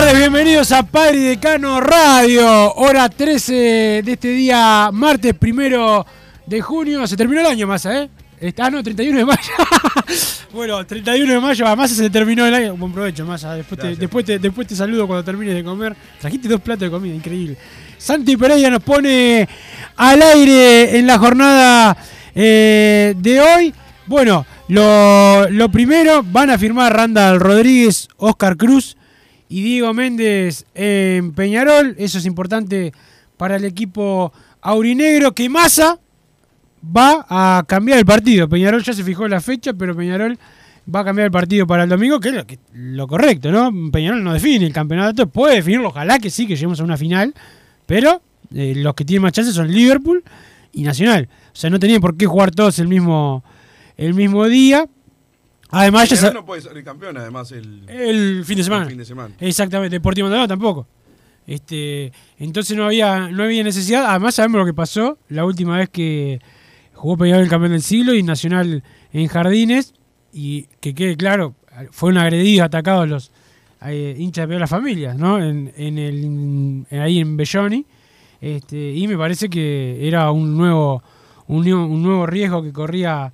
Tardes, bienvenidos a Padre y Decano Radio, hora 13 de este día, martes primero de junio. Se terminó el año, Massa, ¿eh? Está, ah, no, 31 de mayo. bueno, 31 de mayo, a Massa se terminó el año. Buen provecho, Massa. Después te, después, te, después te saludo cuando termines de comer. Trajiste dos platos de comida, increíble. Santi Pereira nos pone al aire en la jornada eh, de hoy. Bueno, lo, lo primero, van a firmar Randall Rodríguez, Oscar Cruz y Diego Méndez en Peñarol. Eso es importante para el equipo aurinegro. Que Massa va a cambiar el partido. Peñarol ya se fijó la fecha, pero Peñarol va a cambiar el partido para el domingo, que es lo, correcto, ¿no? Peñarol no define el campeonato, puede definirlo, ojalá que sí, que lleguemos a una final, pero eh, los que tienen más chances son Liverpool y Nacional. O sea, no tenían por qué jugar todos el mismo, el mismo día. Además, ya no puede salir campeón, además, el, el fin de semana. el fin de semana. Exactamente, Deportivo Maldonado tampoco. Este, entonces no había, no había necesidad. Además sabemos lo que pasó la última vez que jugó Peñarol el campeón del siglo y Nacional en Jardines. Y que quede claro, fueron agredidos, atacados los eh, hinchas de las familias, ¿no? En, en el, en- ahí en Belloni. Este, y me parece que era un nuevo, un, nuevo- un nuevo riesgo que corría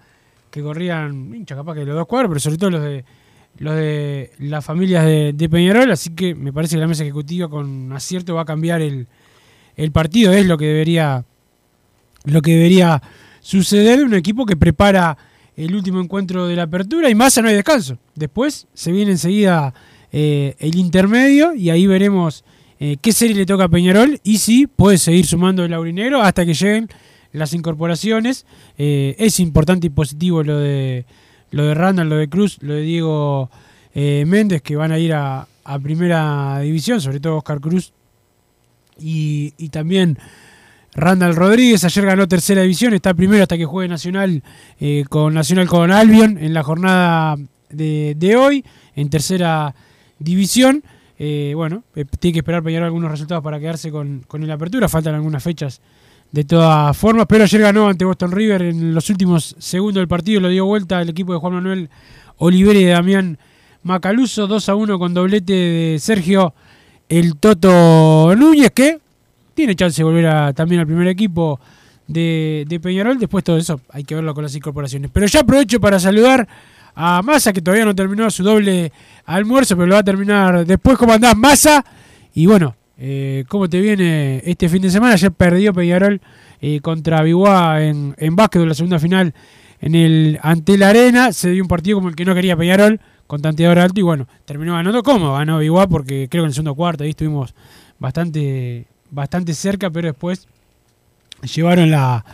que corrían hinchas capaz que los dos cuadros, pero sobre todo los de los de las familias de, Peñarol, así que me parece que la mesa ejecutiva con acierto va a cambiar el, el partido, es lo que debería lo que debería suceder un equipo que prepara el último encuentro de la apertura y más no hay descanso. Después se viene enseguida eh, el intermedio y ahí veremos eh, qué serie le toca a Peñarol y si puede seguir sumando el aurinegro hasta que lleguen las incorporaciones. Eh, es importante y positivo lo de lo de Randall, lo de Cruz, lo de Diego eh, Méndez, que van a ir a, primera división, sobre todo Oscar Cruz y, y también Randall Rodríguez. Ayer ganó tercera división, está primero hasta que juegue Nacional eh, con Nacional con Albion en la jornada de, de hoy, en tercera división. Bueno, tiene que esperar Peñarol algunos resultados para quedarse con, con la apertura. Faltan algunas fechas de todas formas, pero ayer ganó ante Boston River en los últimos segundos del partido, lo dio vuelta el equipo de Juan Manuel Olivera y de Damián Macaluso, 2 a 1 con doblete de Sergio el Toto Núñez, que tiene chance de volver a- también al primer equipo de, de Peñarol. Después todo eso hay que verlo con las incorporaciones. Pero ya aprovecho para saludar a Massa, que todavía no terminó su doble almuerzo, pero lo va a terminar después. ¿Cómo andás, Massa? Y bueno, eh, ¿cómo te viene este fin de semana? Ayer perdió Peñarol eh, contra Biguá en, en básquetbol, la segunda final en el ante la arena. Se dio un partido como el que no quería Peñarol, con tanteador alto, y bueno, terminó ganando como ganó Biguá, porque creo que en el segundo cuarto ahí estuvimos bastante, bastante cerca, pero después llevaron la,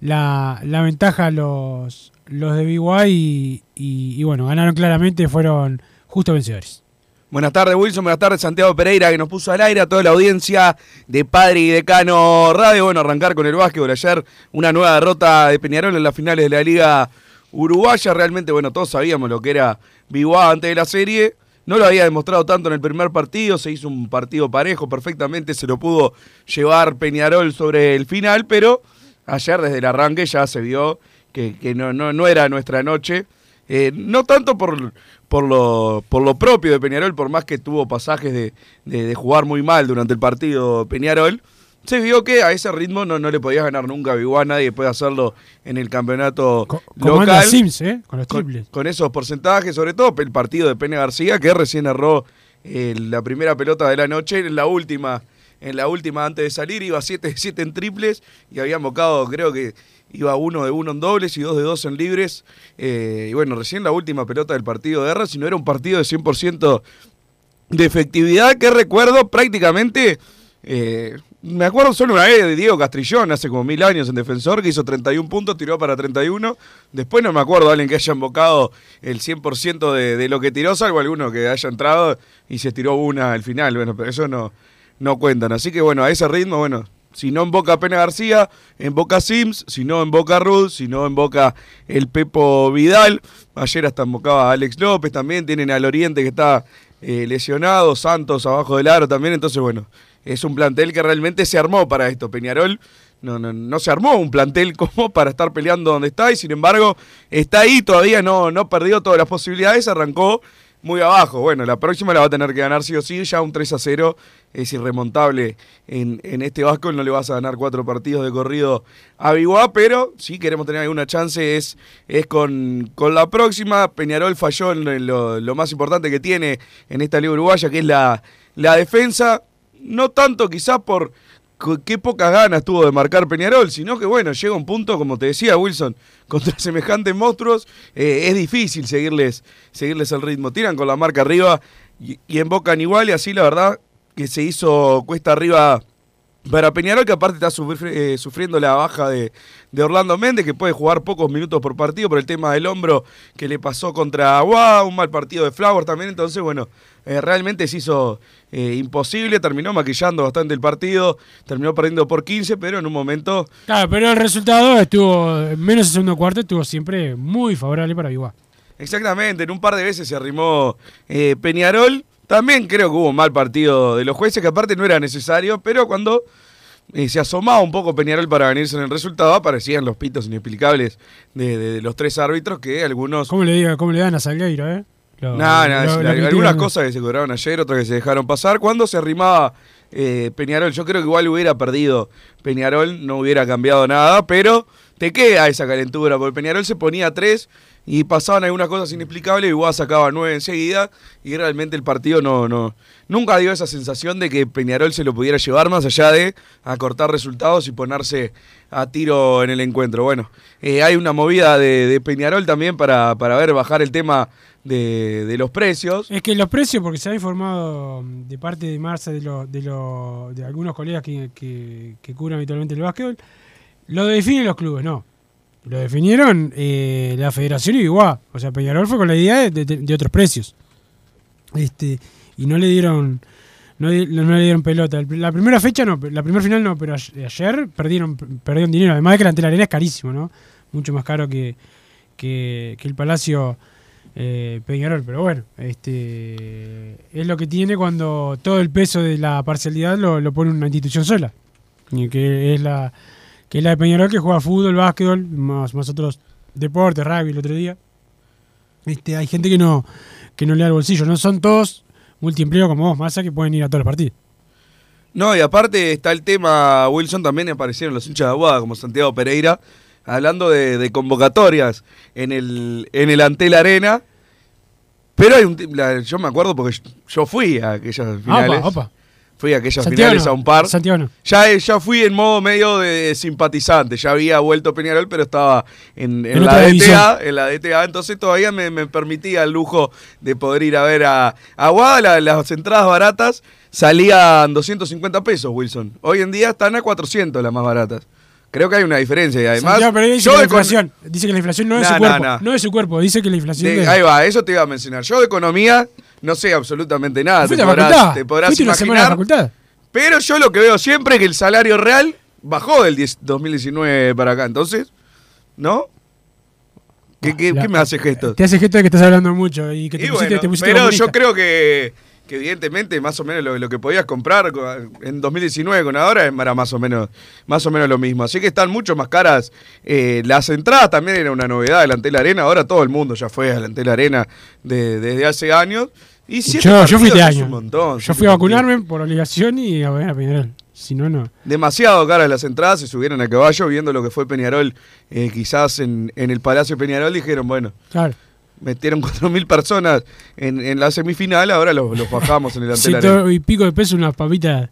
la, la ventaja los, los de Biguá y, y, y bueno, ganaron claramente, fueron justos vencedores. Buenas tardes, Wilson. Buenas tardes, Santiago Pereira, que nos puso al aire a toda la audiencia de Padre y Decano Radio. Bueno, arrancar con el básquetbol. Ayer una nueva derrota de Peñarol en las finales de la Liga Uruguaya. Realmente, bueno, todos sabíamos lo que era Biguá antes de la serie. No lo había demostrado tanto en el primer partido. Se hizo un partido parejo perfectamente. Se lo pudo llevar Peñarol sobre el final, pero ayer desde el arranque ya se vio que, no, no, no era nuestra noche. Eh, no tanto por, por, lo, por lo propio de Peñarol, por más que tuvo pasajes de, de- de jugar muy mal durante el partido Peñarol, se vio que a ese ritmo no, no le podías ganar nunca a Biguá, nadie puede hacerlo en el campeonato Co- Como anda local. Sims, ¿eh? Con los Con, con esos porcentajes, sobre todo el partido de Pene García, que recién erró eh, la primera pelota de la noche, en la última, en la última antes de salir, iba 7 7 en triples y había embocado, creo que iba uno de uno en dobles y dos de dos en libres. eh, y bueno, recién la última pelota del partido de R, si no era un partido de 100% de efectividad que recuerdo prácticamente. eh, me acuerdo solo una vez de Diego Castrillón, hace como mil años en defensor, que hizo 31 puntos, tiró para 31. Después no me acuerdo de alguien que haya embocado el 100% de, de lo que tiró, salvo alguno que haya entrado y se tiró una al final. Bueno, pero eso no, no cuentan. Así que bueno, a ese ritmo, bueno, si no emboca Pena García, emboca Sims, si no emboca Ruth, si no emboca el Pepo Vidal. Ayer hasta embocaba Alex López también, tienen al Oriente que está eh, lesionado, Santos abajo del aro también, entonces bueno, es un plantel que realmente se armó para esto. Peñarol no, no, no se armó un plantel como para estar peleando donde está y sin embargo está ahí, todavía no, no perdió todas las posibilidades, arrancó muy abajo. Bueno, la próxima la va a tener que ganar sí o sí, ya un 3 a 0 es irremontable en, en este Vasco, no le vas a ganar cuatro partidos de corrido a Biguá, pero si queremos tener alguna chance es, es con, con la próxima. Peñarol falló en lo, lo más importante que tiene en esta liga uruguaya, que es la, la defensa, no tanto quizás por qué pocas ganas tuvo de marcar Peñarol, sino que bueno, llega un punto, como te decía Wilson, contra semejantes monstruos, eh, es difícil seguirles, seguirles el ritmo. Tiran con la marca arriba y, y embocan igual y así la verdad que se hizo cuesta arriba para Peñarol, que aparte está eh, sufriendo la baja de, de Orlando Méndez, que puede jugar pocos minutos por partido por el tema del hombro que le pasó contra Aguá, un mal partido de Flowers también, entonces bueno, eh, realmente se hizo eh, imposible, terminó maquillando bastante el partido, terminó perdiendo por 15, pero en un momento Claro, pero el resultado estuvo, menos el segundo cuarto, estuvo siempre muy favorable para Biguá. Exactamente, en un par de veces se arrimó eh, Peñarol. También creo que hubo un mal partido de los jueces, que aparte no era necesario, pero cuando eh, se asomaba un poco Peñarol para venirse en el resultado, aparecían los pitos inexplicables de, de- de los tres árbitros que algunos... ¿Cómo le, diga, cómo le dan a Salgueiro, eh? Lo- lo algunas cosas que se cobraron ayer, otras que se dejaron pasar. Cuando se arrimaba eh, Peñarol, yo creo que igual hubiera perdido Peñarol, no hubiera cambiado nada, pero te queda esa calentura, porque Peñarol se ponía a tres y pasaban algunas cosas inexplicables, y Guá sacaba nueve enseguida, y realmente el partido no, no, nunca dio esa sensación de que Peñarol se lo pudiera llevar más allá de acortar resultados y ponerse a tiro en el encuentro. Bueno, eh, hay una movida de, Peñarol también para, para ver bajar el tema de, de los precios. Es que los precios, porque se ha informado de parte de Marce, de, lo- de, lo- de algunos colegas que, que, que cubren habitualmente el básquetbol, lo definen los clubes, no. Lo definieron eh, la federación y igual. O sea, Peñarol fue con la idea de, otros precios. Este, y no le dieron no, no le dieron pelota. El- La primera fecha no, la primera final no, pero ayer, perdieron, perdieron dinero. Además de que la ante arena es carísimo, ¿no? Mucho más caro que, que, que el Palacio eh, Peñarol. Pero bueno, este es lo que tiene cuando todo el peso de la parcialidad lo, lo pone una institución sola. Que es la que es la de Peñarol que juega fútbol, básquetbol, más, más otros deportes, rugby el otro día. Este, hay gente que no, que no le da el bolsillo. No son todos multiempleo como vos, Massa, que pueden ir a todos los partidos. No, y aparte está el tema, Wilson, también aparecieron los hinchas de Aguada, como Santiago Pereira, hablando de, de convocatorias en el, en el Antel Arena. Pero hay un, la- yo me acuerdo porque yo- yo fui a aquellas finales. Opa, opa. Fui a aquellas Santiago finales a un par. Santiago. Ya, ya fui en modo medio de simpatizante, ya había vuelto Peñarol, pero estaba en, en En la DTA, división. en la DTA, entonces todavía me, me permitía el lujo de poder ir a ver a Aguada, la- las entradas baratas salían 250 pesos, Wilson. Hoy en día están a 400 las más baratas. Creo que hay una diferencia y además... Santiago dice yo que la con- inflación. Dice que la inflación no es No, su cuerpo. no. No, es su cuerpo, dice que la inflación de- de- ahí va, eso te iba a mencionar. Yo de economía no sé absolutamente nada. Te podrás, te podrás Fuiste una semana imaginar. facultad. Pero yo lo que veo siempre es que el salario real bajó del 10 2019 para acá. Entonces, ¿no? ¿Qué, qué- La- qué me hace gesto? Te hace gesto de que estás hablando mucho y que te Y pusiste, bueno, te pusiste pero comunista. yo creo que, que evidentemente más o menos lo, lo que podías comprar co- en 2019 con ahora era más o menos más o menos lo mismo. Así que están mucho más caras. Eh, las entradas también era una novedad del Antel Arena. Ahora todo el mundo ya fue al Antel Arena de- desde hace años. Y siete Yo, yo fui este es año. un montón, yo fui a vacunarme por obligación y a ver a Peñarol. Si no, no. Demasiado caras las entradas, se subieron a caballo viendo lo que fue Peñarol, eh, quizás en, en el Palacio Peñarol, dijeron, bueno, Claro. Metieron 4.000 personas en, en la semifinal, ahora los, los bajamos en el Antel Arena. Ciento y pico de peso unas papitas,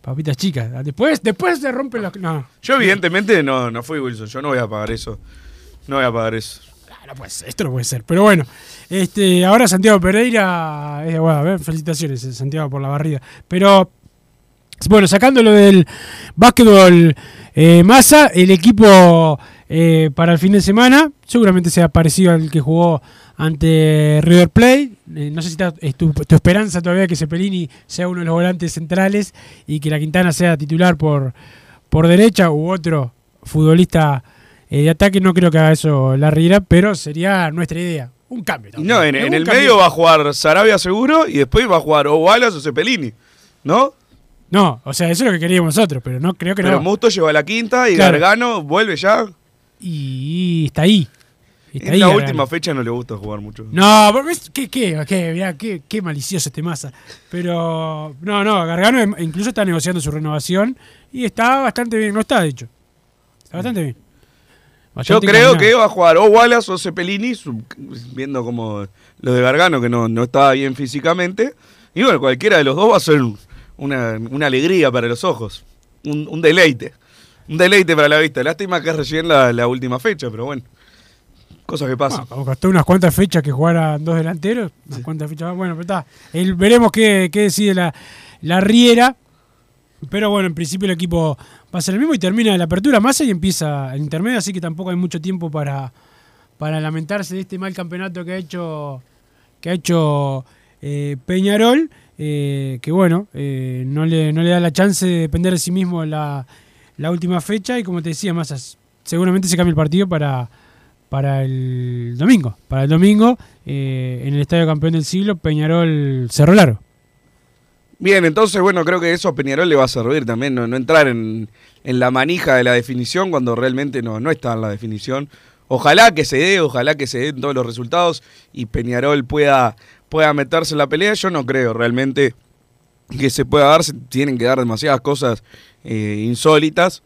papitas chicas. Después, después se rompen los. No, Yo evidentemente no, no fui Wilson, yo no voy a pagar eso. No voy a pagar eso. Ah, no puede ser, esto no puede ser. Pero bueno, este, ahora Santiago Pereira, eh, bueno, a ver, felicitaciones eh, Santiago por la barrida. Pero bueno, sacándolo del básquetbol eh, masa, el equipo eh, para el fin de semana seguramente sea parecido al que jugó ante River Plate. Eh, no sé si está- es tu, tu esperanza todavía que Cepelini sea uno de los volantes centrales y que la Quintana sea titular por, por derecha u otro futbolista eh, de ataque. No creo que haga eso la Riera, pero sería nuestra idea. Un cambio. También. no, en, el cambio. medio va a jugar Sarabia seguro y después va a jugar o Wallace o Cepelini, ¿no? No, o sea, eso es lo que queríamos nosotros, pero no creo que Pero no. Musto lleva la quinta y Claro. Gargano vuelve ya. Y está ahí. Está En ahí la última fecha no le gusta jugar mucho. No, pero ¿qué, qué, qué, mirá, qué, qué malicioso este masa. Pero, no, no, Gargano em- incluso está negociando su renovación y está bastante bien, no está, de hecho. Está bastante bien. Yo creo que va a jugar o Wallace o Cepelini, viendo como lo de Gargano, que no, no estaba bien físicamente. Y bueno, cualquiera de los dos va a ser una, una alegría para los ojos. Un, un deleite. Un deleite para la vista. Lástima que es recién la, la última fecha, pero bueno. Cosas que pasan. Bueno, costó unas cuantas fechas que jugaran dos delanteros, unas cuantas fechas. Bueno, pero está. El- veremos qué, qué decide la, la Riera. Pero bueno, en principio el equipo va a ser el mismo y termina la apertura masa y empieza el intermedio, así que tampoco hay mucho tiempo para, para lamentarse de este mal campeonato que ha hecho, que ha hecho eh, Peñarol, eh, que bueno, eh, no, le, no le da la chance de depender de sí mismo la, la última fecha y como te decía, Masas, seguramente se cambia el partido para, para el domingo. Para el domingo, eh, en el Estadio Campeón del Siglo, Peñarol Cerro Largo. Bien, entonces, bueno, creo que eso a Peñarol le va a servir también, no, no entrar en, en la manija de la definición cuando realmente no, no está en la definición. Ojalá que se dé, ojalá que se den todos los resultados y Peñarol pueda, pueda meterse en la pelea. Yo no creo realmente que se pueda dar, se tienen que dar demasiadas cosas eh, insólitas.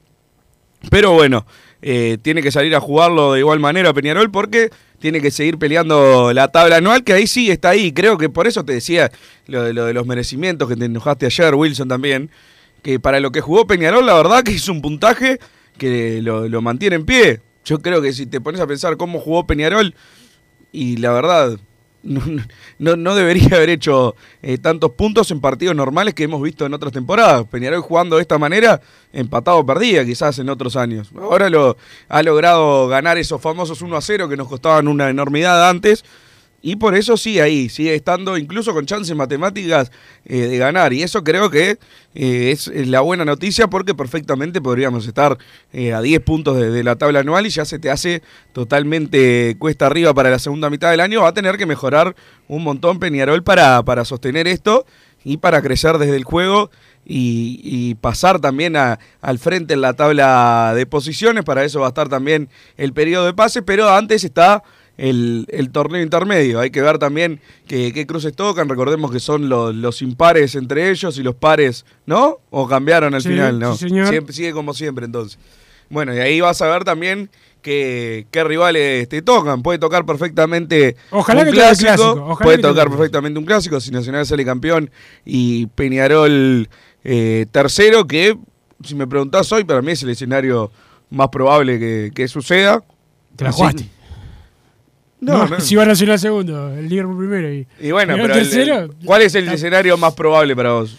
Pero bueno, eh, tiene que salir a jugarlo de igual manera Peñarol porque tiene que seguir peleando la tabla anual, que ahí sí está ahí. Creo que por eso te decía lo de, lo de los merecimientos que te enojaste ayer, Wilson también, que para lo que jugó Peñarol, la verdad que hizo un puntaje que lo, lo mantiene en pie. Yo creo que si te pones a pensar cómo jugó Peñarol, y la verdad, no, no, debería haber hecho eh, tantos puntos en partidos normales que hemos visto en otras temporadas. Peñarol jugando de esta manera, empatado o perdía quizás en otros años. Ahora lo ha logrado ganar esos famosos 1 a 0 que nos costaban una enormidad antes. Y por eso sigue ahí, sigue estando incluso con chances matemáticas eh, de ganar. Y eso creo que eh, es, la buena noticia porque perfectamente podríamos estar eh, a 10 puntos de, la tabla anual y ya se te hace totalmente cuesta arriba para la segunda mitad del año. Va a tener que mejorar un montón Peñarol para, para sostener esto y para crecer desde el juego y, pasar también al frente en la tabla de posiciones. Para eso va a estar también el periodo de pase, pero antes está el, el torneo intermedio. Hay que ver también que- qué cruces tocan. Recordemos que son los, los impares entre ellos y los pares, ¿no? ¿O cambiaron al Sí, final? No. sí, señor. Siempre- sigue como siempre entonces. Bueno, y ahí vas a ver también que, qué rivales te tocan. Puede tocar perfectamente Ojalá un que clásico, clásico, ojalá puede que tocar perfectamente un clásico, si Nacional sale campeón y Peñarol eh, tercero, que si me preguntás hoy, para mí es el escenario más probable que, que suceda. Te la Así- jugaste. No. Si va a Nacional segundo, el Liverpool primero y, Y bueno, pero el- tercero. el- ¿cuál es el la- escenario más probable para vos?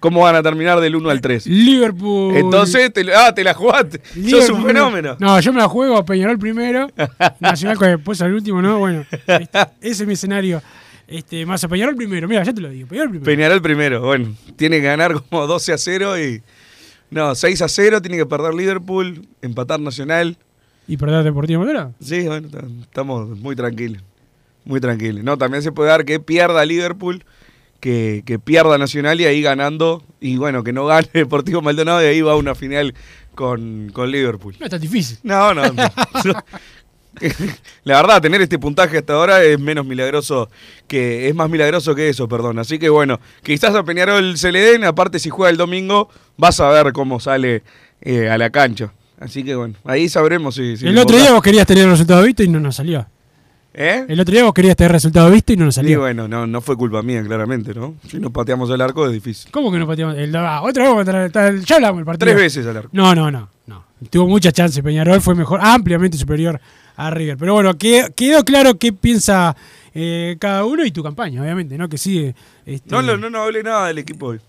¿Cómo van a terminar del 1 al 3? Liverpool. Entonces, te, ah, te la jugaste. Sos Liverpool un primero. fenómeno. No, yo me la juego Peñarol primero, Nacional con después al último, ¿no? Bueno, este, ese es mi escenario. Este, más a Peñarol primero, mira, ya te lo digo, Peñarol primero. Peñarol primero, bueno, tiene que ganar como 12 a 0 y. No, 6 a 0, tiene que perder Liverpool, empatar Nacional. ¿Y perder Deportivo Motora? Sí, bueno, estamos muy tranquilos. Muy tranquilos. No, también se puede dar que pierda Liverpool, que, que pierda Nacional y ahí ganando, y bueno, que no gane Deportivo Maldonado y ahí va a una final con, con Liverpool. No es tan difícil. No, no. no. La verdad, tener este puntaje hasta ahora es menos milagroso que. Es más milagroso que eso, perdón. Así que bueno, quizás a Peñarol se le den. Aparte, si juega el domingo, vas a ver cómo sale eh, a la cancha. Así que bueno, ahí sabremos si. si el otro día vos querías tener el resultado visto y no nos salió. ¿Eh? El otro día vos querías tener el resultado visto y no nos Y salió. bueno, no, no fue culpa mía, claramente, ¿no? Si nos pateamos el arco es difícil. ¿Cómo que no pateamos? El, ah, otra vez contra el- el- ya hablamos del partido. Tres veces al arco. No, no, no, no. Tuvo muchas chances. Peñarol fue mejor, ampliamente superior a River. Pero bueno, que- quedó claro qué piensa eh, cada uno y tu campaña, obviamente, ¿no? Que sigue. este, No, no, no, no hablé nada del equipo hoy.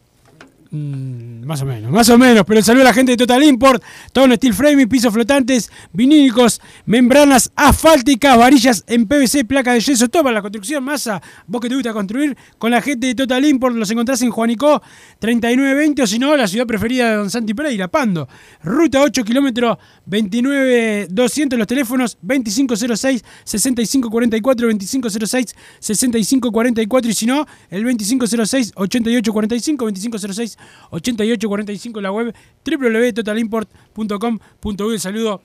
Mm, más o menos, más o menos. Pero saludo a la gente de Total Import, todo en steel framing, pisos flotantes, vinílicos, membranas asfálticas, varillas en PVC, placa de yeso, todo para la construcción, masa. Vos que te gusta construir, con la gente de Total Import los encontrás en Juanicó 3920 o si no, la ciudad preferida de Don Santi Pereira, Pando. Ruta 8 kilómetros 29200, los teléfonos 2506 6544 2506 6544 y si no, el 2506 8845 2506 8845 la web www.totalimport.com.uy. Saludo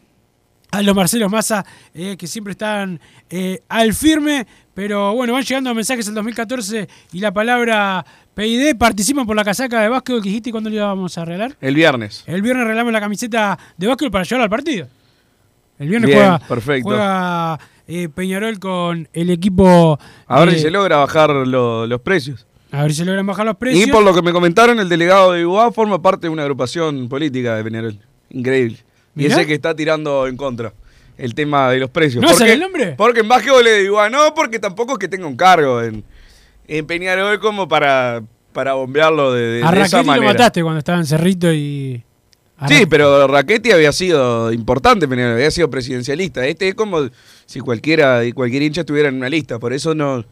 a los Marcelos Massa eh, que siempre están eh, al firme. Pero bueno, van llegando mensajes del 2014 y la palabra PID. Participan por la casaca de básquetbol que dijiste cuando le íbamos a regalar. El viernes. El viernes regalamos la camiseta de básquetbol para llevarla al partido. El viernes Bien, juega, perfecto. juega eh, Peñarol con el equipo. A ver si se logra bajar lo- los precios. A ver si logran bajar los precios. Y por lo que me comentaron, el delegado de Iguá forma parte de una agrupación política de Peñarol. Increíble. Y ese que está tirando en contra el tema de los precios. ¿No ¿Por sale el nombre? Porque en básquetbol le digo, ah, no, porque tampoco es que tenga un cargo en, en Peñarol como para, para bombearlo de, de- a de esa Raquel lo manera. mataste cuando estaba en Cerrito y. Sí, pero Raquetti había sido importante, había sido presidencialista. Este es como si cualquiera y cualquier hincha estuviera en una lista, por eso no,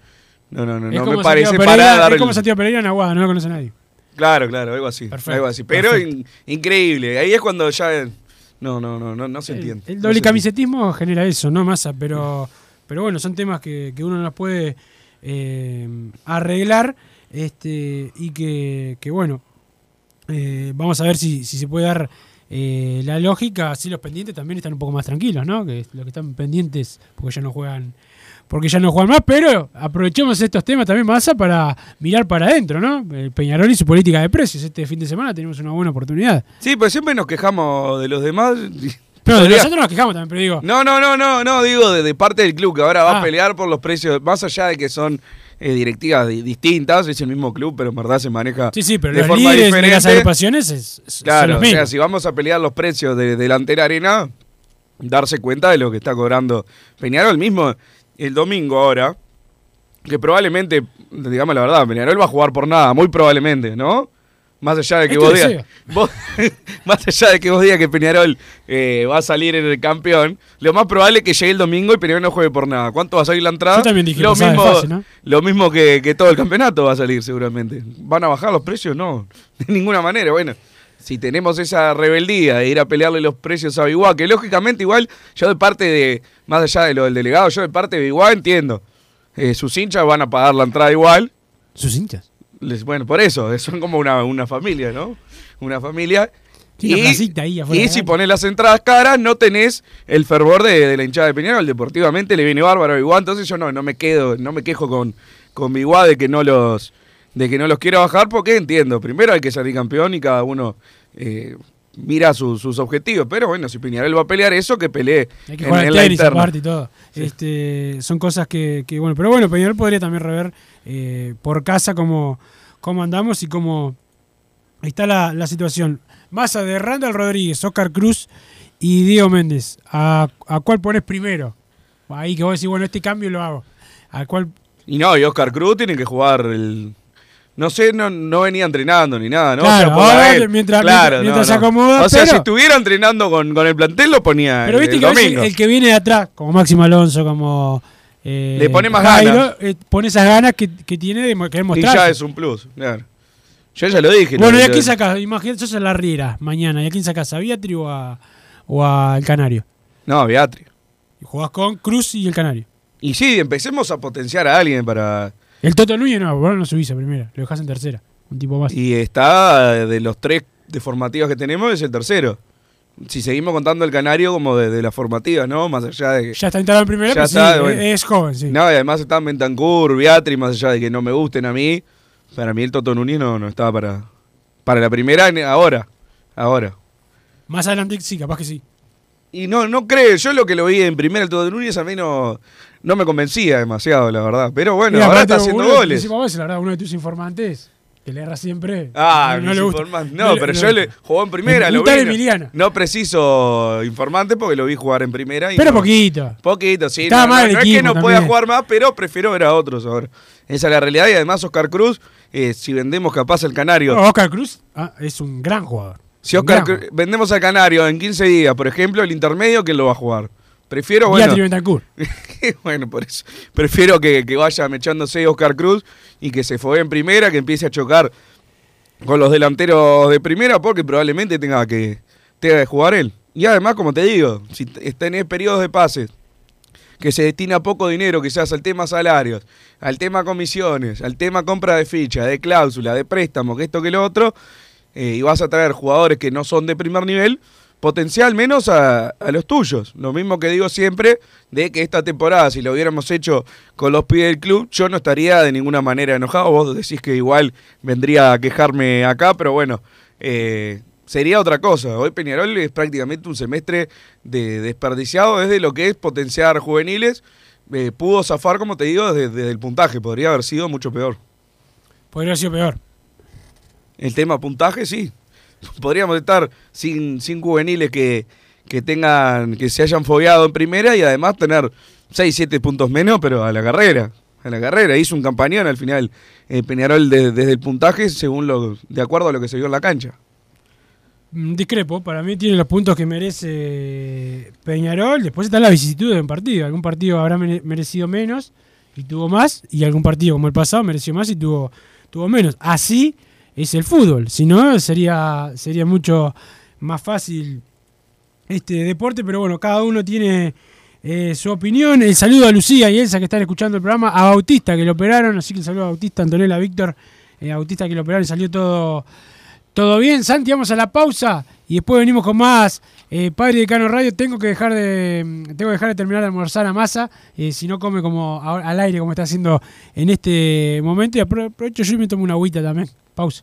no, no, no, es no me parece Santiago para Pereira, dar Es como Santiago Pereira en Aguada, no lo conoce nadie. Claro, claro, algo así. Perfecto, algo así. Pero in- increíble. Ahí es cuando ya. No, no, no, no, no se El, entiende. el doble se camisetismo genera eso, no masa, pero, pero bueno, son temas que, que uno no los puede eh, arreglar este, y que, que, bueno, eh, vamos a ver si, si se puede dar eh, la lógica, así los pendientes también están un poco más tranquilos, ¿no? Que los que están pendientes porque ya no juegan porque ya no juegan más, pero aprovechemos estos temas también, Massa, para mirar para adentro, ¿no? El Peñarol y su política de precios. Este fin de semana tenemos una buena oportunidad. Sí, pues siempre nos quejamos de los demás. Pero de nosotros nos quejamos también, pero digo, No, no, no, no, no, digo de, de parte del club que ahora va Ah. a pelear por los precios, más allá de que son eh, directivas di- distintas, es el mismo club, pero en verdad se maneja Sí, sí, pero de los forma líderes de las agrupaciones es, es- son Claro, los o sea, si vamos a pelear los precios de delantera arena, darse cuenta de lo que está cobrando Peñarol mismo el domingo ahora, que probablemente, digamos la verdad, Peñarol va a jugar por nada, muy probablemente, ¿no? Más allá de que vos digas, vos- más allá de que vos digas que Peñarol eh, va a salir en el campeón, lo más probable es que llegue el domingo y Peñarol no juegue por nada. ¿Cuánto va a salir la entrada? Yo también dije, lo de mismo, ¿no? lo mismo que, que todo el campeonato va a salir seguramente. ¿Van a bajar los precios? No, de ninguna manera. Bueno, si tenemos esa rebeldía de ir a pelearle los precios a Biguá, que lógicamente igual yo de parte de, más allá de lo del delegado, yo de parte de Biguá entiendo. Eh, sus hinchas van a pagar la entrada igual. Sus hinchas. Les- bueno, por eso, son como una, una familia, ¿no? Una familia. Tiene una placita ahí afuera y si pones las entradas caras, no tenés el fervor de, de la hinchada de Peñarol. Deportivamente le viene bárbaro a Biguá, entonces yo no, no me quedo, no me quejo con, con Biguá de que no los de que no los quiera bajar, porque entiendo, primero hay que salir campeón y cada uno eh, mira su- sus objetivos. Pero bueno, si Peñarol va a pelear eso, que pelee Hay que en, jugar en la tenis interna. aparte y todo. Este, son cosas que, que, bueno, pero bueno, Peñarol podría también rever eh, por casa cómo, cómo andamos y cómo está la, la situación. Massa de Randall Rodríguez, Oscar Cruz y Diego Méndez. ¿A, a cuál pones primero? Ahí que vos decís, bueno, este cambio lo hago. ¿A cuál? Y no, y Oscar Cruz tiene que jugar el. No sé, no, no venía entrenando ni nada, ¿no? Claro, por ahora él. mientras- Claro, mientras no, se acomoda, O sea, pero- si estuviera entrenando con, con el plantel, lo ponía Pero viste el que a domingo. el que viene de atrás, como Máximo Alonso, como. eh, Le pone más Jairo, ganas. eh, pone esas ganas que, que tiene de querer y mostrar. ya es un plus, claro. Yo ya lo dije. Bueno, ¿y a quién sacás? Imagínate, sos en la Riera mañana. ¿Y a quién sacás? ¿A Beatri o, a, o al Canario? No, Beatriz. Y jugás con Cruz y el Canario. Y sí, empecemos a potenciar a alguien para. El Toto Núñez no, vos no subís a primera, lo dejás en tercera. Un tipo más. Y está de los tres de formativas que tenemos, es el tercero. Si seguimos contando el canario como de, de las formativas, ¿no? Más allá de que. Ya está instalado en primera, Ya pero está, sí, bueno. es, joven, sí. No, y además están Bentancur, Beatriz, más allá de que no me gusten a mí. Para mí el Toto Núñez no, no estaba para, para la primera ahora. Ahora. Más adelante sí, capaz que sí. Y no, no creo, yo lo que lo vi en primera el Toto Núñez a mí no, no me convencía demasiado, la verdad. Pero bueno, ahora está haciendo uno de goles. la verdad, uno de tus informantes, que le erra siempre. Ah, no, le gusta. No, pero yo le jugó en primera, lo vi. Emiliano. No preciso informante porque lo vi jugar en primera. Y Pero no- poquito. Poquito, sí. Estaba mal no, el es que no también. pueda jugar más, pero prefiero ver a otros ahora. Esa es la realidad. Y además, Oscar Cruz, eh, si vendemos capaz el Canario. No, Oscar Cruz ah, es un gran jugador. Si Oscar vendemos al Canario en 15 días, por ejemplo, el intermedio, ¿quién lo va a jugar? Prefiero, bueno. Bueno, por eso. Prefiero que, que vaya mechándose Oscar Cruz y que se fue en primera, que empiece a chocar con los delanteros de primera, porque probablemente tenga que, tenga que jugar él. Y además, como te digo, si tenés periodos de pases, que se destina poco dinero, quizás al tema salarios, al tema comisiones, al tema compra de ficha, de cláusula, de préstamo, que esto que lo otro, eh, y vas a traer jugadores que no son de primer nivel, potencial menos a, a los tuyos. Lo mismo que digo siempre de que esta temporada, si lo hubiéramos hecho con los pibes del club, yo no estaría de ninguna manera enojado. Vos decís que igual vendría a quejarme acá, pero bueno, eh, sería otra cosa. Hoy Peñarol es prácticamente un semestre de desperdiciado desde lo que es potenciar juveniles. Eh, pudo zafar, como te digo, desde el puntaje. Podría haber sido mucho peor. Podría haber sido peor. El tema puntaje, sí. Podríamos estar sin, sin juveniles que, que tengan, que se hayan fogueado en primera y además tener 6, 7 puntos menos, pero a la carrera. A la carrera. Hizo un campañón al final eh, Peñarol de- desde el puntaje, según lo, de acuerdo a lo que se vio en la cancha. Mm, Discrepo, para mí tiene los puntos que merece Peñarol. Después están las vicisitudes en partido. Algún partido habrá mere- merecido menos y tuvo más, y algún partido como el pasado mereció más y tuvo, tuvo menos. Así es el fútbol. Si no, sería, sería mucho más fácil este deporte, pero bueno, cada uno tiene eh, su opinión. El saludo a Lucía y Elsa que están escuchando el programa, a Bautista que lo operaron, así que el saludo a Bautista, Antonella, Víctor, eh, Bautista que lo operaron y salió todo, todo bien. Santi, vamos a la pausa y después venimos con más. Eh, Padre de Cano Radio, tengo que dejar de tengo que dejar de terminar de almorzar a masa, si no come como al aire como está haciendo en este momento y apro- aprovecho yo y me tomo una agüita también. Pausa.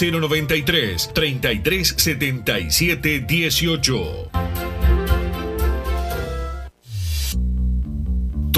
093 3377 18.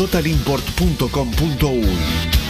www.totalimport.com.uy.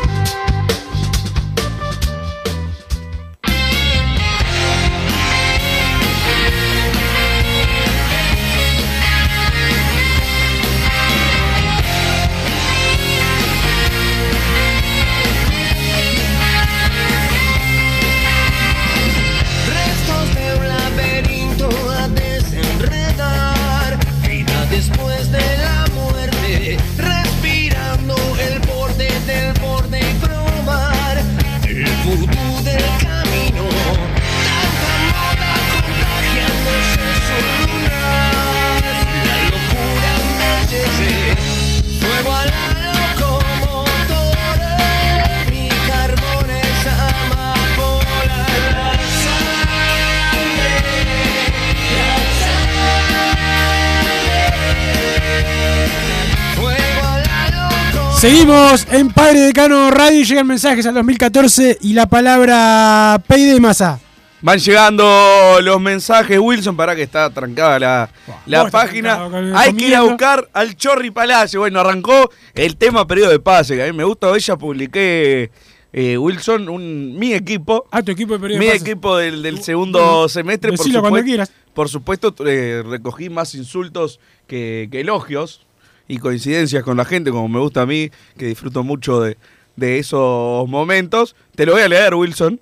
Seguimos en Padre Decano Radio llegan mensajes al 2014 y la palabra Peide Masa. Van llegando los mensajes, Wilson, para que está trancada la, la página. trancado Hay que ir a buscar al Chorri Palacio. Bueno, arrancó el tema periodo de pase, que a mí me gusta. Hoy ya publiqué, eh, Wilson, un, mi equipo. Ah, tu equipo de periodo Mi de pase. equipo del, del segundo semestre. Por cuando supuesto, quieras. por supuesto, eh, recogí más insultos que, que elogios y coincidencias con la gente, como me gusta a mí, que disfruto mucho de, de esos momentos. Te lo voy a leer, Wilson.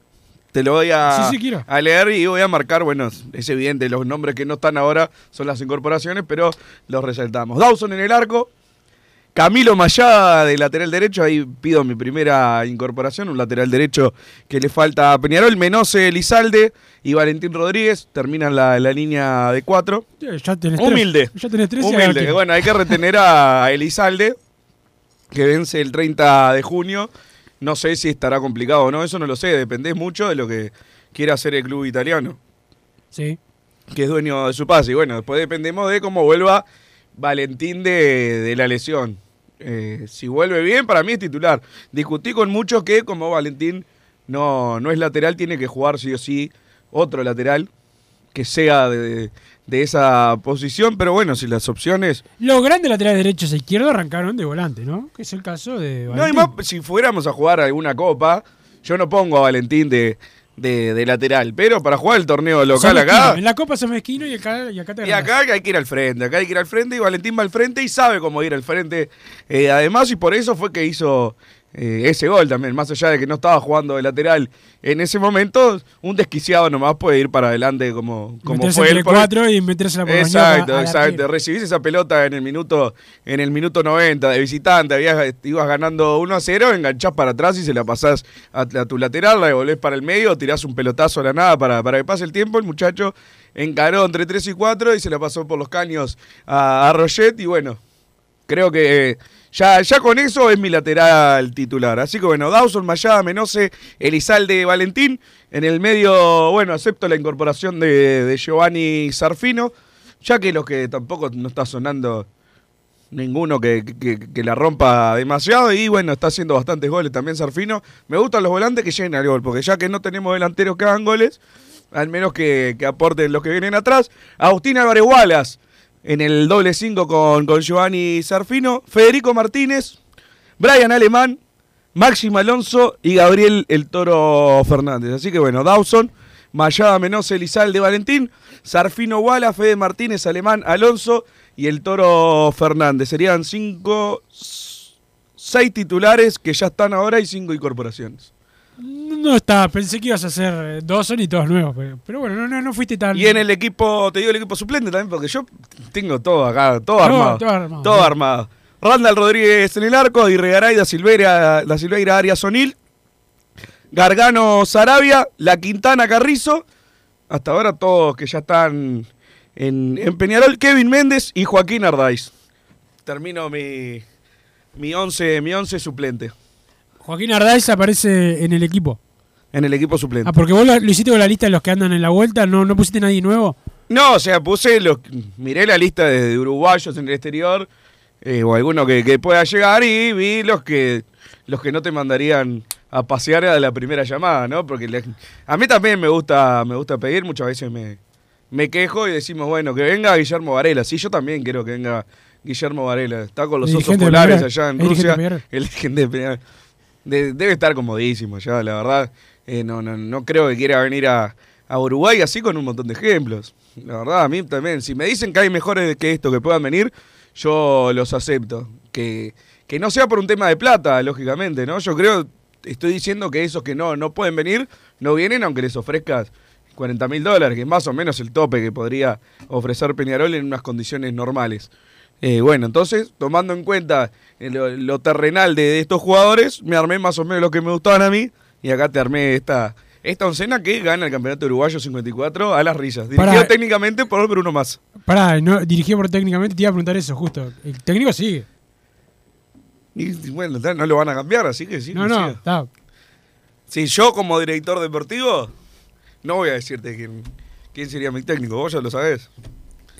Te lo voy a, Sí, sí, a leer y voy a marcar, bueno, es evidente, los nombres que no están ahora son las incorporaciones, pero los resaltamos. Dawson en el arco, Camilo Mayada de lateral derecho, ahí pido mi primera incorporación, un lateral derecho que le falta a Peñarol, Menose Elizalde y Valentín Rodríguez, terminan la, la línea de cuatro. Ya tenés tres. Humilde. Ya tenés tres Humilde. que Bueno, hay que retener a Elizalde, que vence el 30 de junio. No sé si estará complicado o no, eso no lo sé, depende mucho de lo que quiera hacer el club italiano, Sí. que es dueño de su pase. Y bueno, después dependemos de cómo vuelva Valentín de, de la lesión. Eh, si vuelve bien, para mí es titular. Discutí con muchos que como Valentín no, no es lateral, tiene que jugar sí o sí otro lateral que sea de, de esa posición. Pero bueno, si las opciones... Los grandes laterales derechos e izquierdos arrancaron de volante, ¿no? Que es el caso de No, y Valentín. más, si fuéramos a jugar alguna copa, yo no pongo a Valentín de, de, de lateral, pero para jugar el torneo local acá, mezquinos. En la Copa son mezquino y acá, y acá te y acá hay que ir al frente, acá hay que ir al frente y Valentín va al frente y sabe cómo ir al frente. eh, además, y por eso fue que hizo eh, ese gol también, más allá de que no estaba jugando de lateral en ese momento, un desquiciado nomás puede ir para adelante como, como meterse fue entre él. por- cuatro y meterse la Exacto, exacto. Recibís esa pelota en el minuto en el minuto 90 de visitante, habías, ibas ganando 1 a 0, enganchás para atrás y se la pasás a, a tu lateral, la devolvés para el medio, tirás un pelotazo a la nada para, para que pase el tiempo. El muchacho encaró entre 3 y 4 y se la pasó por los caños a, a Roget y bueno, creo que eh, ya, ya con eso es mi lateral titular. Así que bueno, Dawson, Mayada, Menose, Elizalde, Valentín. En el medio, bueno, acepto la incorporación de, Giovanni Sarfino, ya que los que tampoco no está sonando ninguno que, que- que la rompa demasiado y bueno, está haciendo bastantes goles también Sarfino. Me gustan los volantes que lleguen al gol, porque ya que no tenemos delanteros que hagan goles, al menos que, que aporten los que vienen atrás. Agustín Álvarez Wallace en el doble 5 con, con Giovanni Sarfino, Federico Martínez, Brian Alemán, Máximo Alonso y Gabriel El Toro Fernández. Así que bueno, Dawson, Mayada Menose, Elizalde Valentín, Sarfino Wallace, Fede Martínez, Alemán, Alonso y El Toro Fernández. Serían cinco, seis titulares que ya están ahora y cinco incorporaciones. No está, pensé que ibas a hacer eh, dos son y todos nuevos, pero, pero bueno, no, no, no fuiste tan. Y en el equipo, te digo el equipo suplente también, porque yo tengo todo acá, todo, armado. todo armado, Todo armado. Randall Rodríguez en el arco, Irregaray, Da Silveira, Da Silveira Arias O'Neill, Gargano Sarabia, La Quintana Carrizo, hasta ahora todos que ya están en, en Peñarol, Kevin Méndez y Joaquín Ardáiz. Termino mi, mi, once, mi once suplente Joaquín Ardáiz aparece en el equipo. en el equipo suplente. Ah, porque vos lo, lo hiciste con la lista de los que andan en la vuelta, no, no pusiste nadie nuevo. No, o sea, puse los. Miré la lista de, uruguayos en el exterior, eh, o alguno que, que pueda llegar, y vi los que los que no te mandarían a pasear a la primera llamada, ¿no? Porque le- a mí también me gusta, me gusta pedir, muchas veces me, me quejo y decimos, bueno, que venga Guillermo Varela. Sí, yo también quiero que venga Guillermo Varela. Está con los osos polares allá en Rusia. El dirigente de. De- debe estar comodísimo ya, la verdad. Eh, no, no, no creo que quiera venir a, a Uruguay así con un montón de ejemplos. La verdad, a mí también. Si me dicen que hay mejores que esto que puedan venir, yo los acepto. Que, que no sea por un tema de plata, lógicamente, ¿no? Yo creo, estoy diciendo que esos que no, no pueden venir, no vienen aunque les ofrezcas 40 mil dólares, que es más o menos el tope que podría ofrecer Peñarol en unas condiciones normales. Eh, bueno, entonces, tomando en cuenta eh, lo, lo terrenal de, de estos jugadores, me armé más o menos lo que me gustaban a mí, y acá te armé esta, esta oncena que gana el Campeonato Uruguayo 54 a las risas. Dirigido Pará. técnicamente por Bruno Massa. Pará, no, dirigido por técnicamente, te iba a preguntar eso, justo. El técnico sigue. Y bueno, no lo van a cambiar, así que sí. No, no, está. Si yo como director deportivo, no voy a decirte quién, quién sería mi técnico, vos ya lo sabés.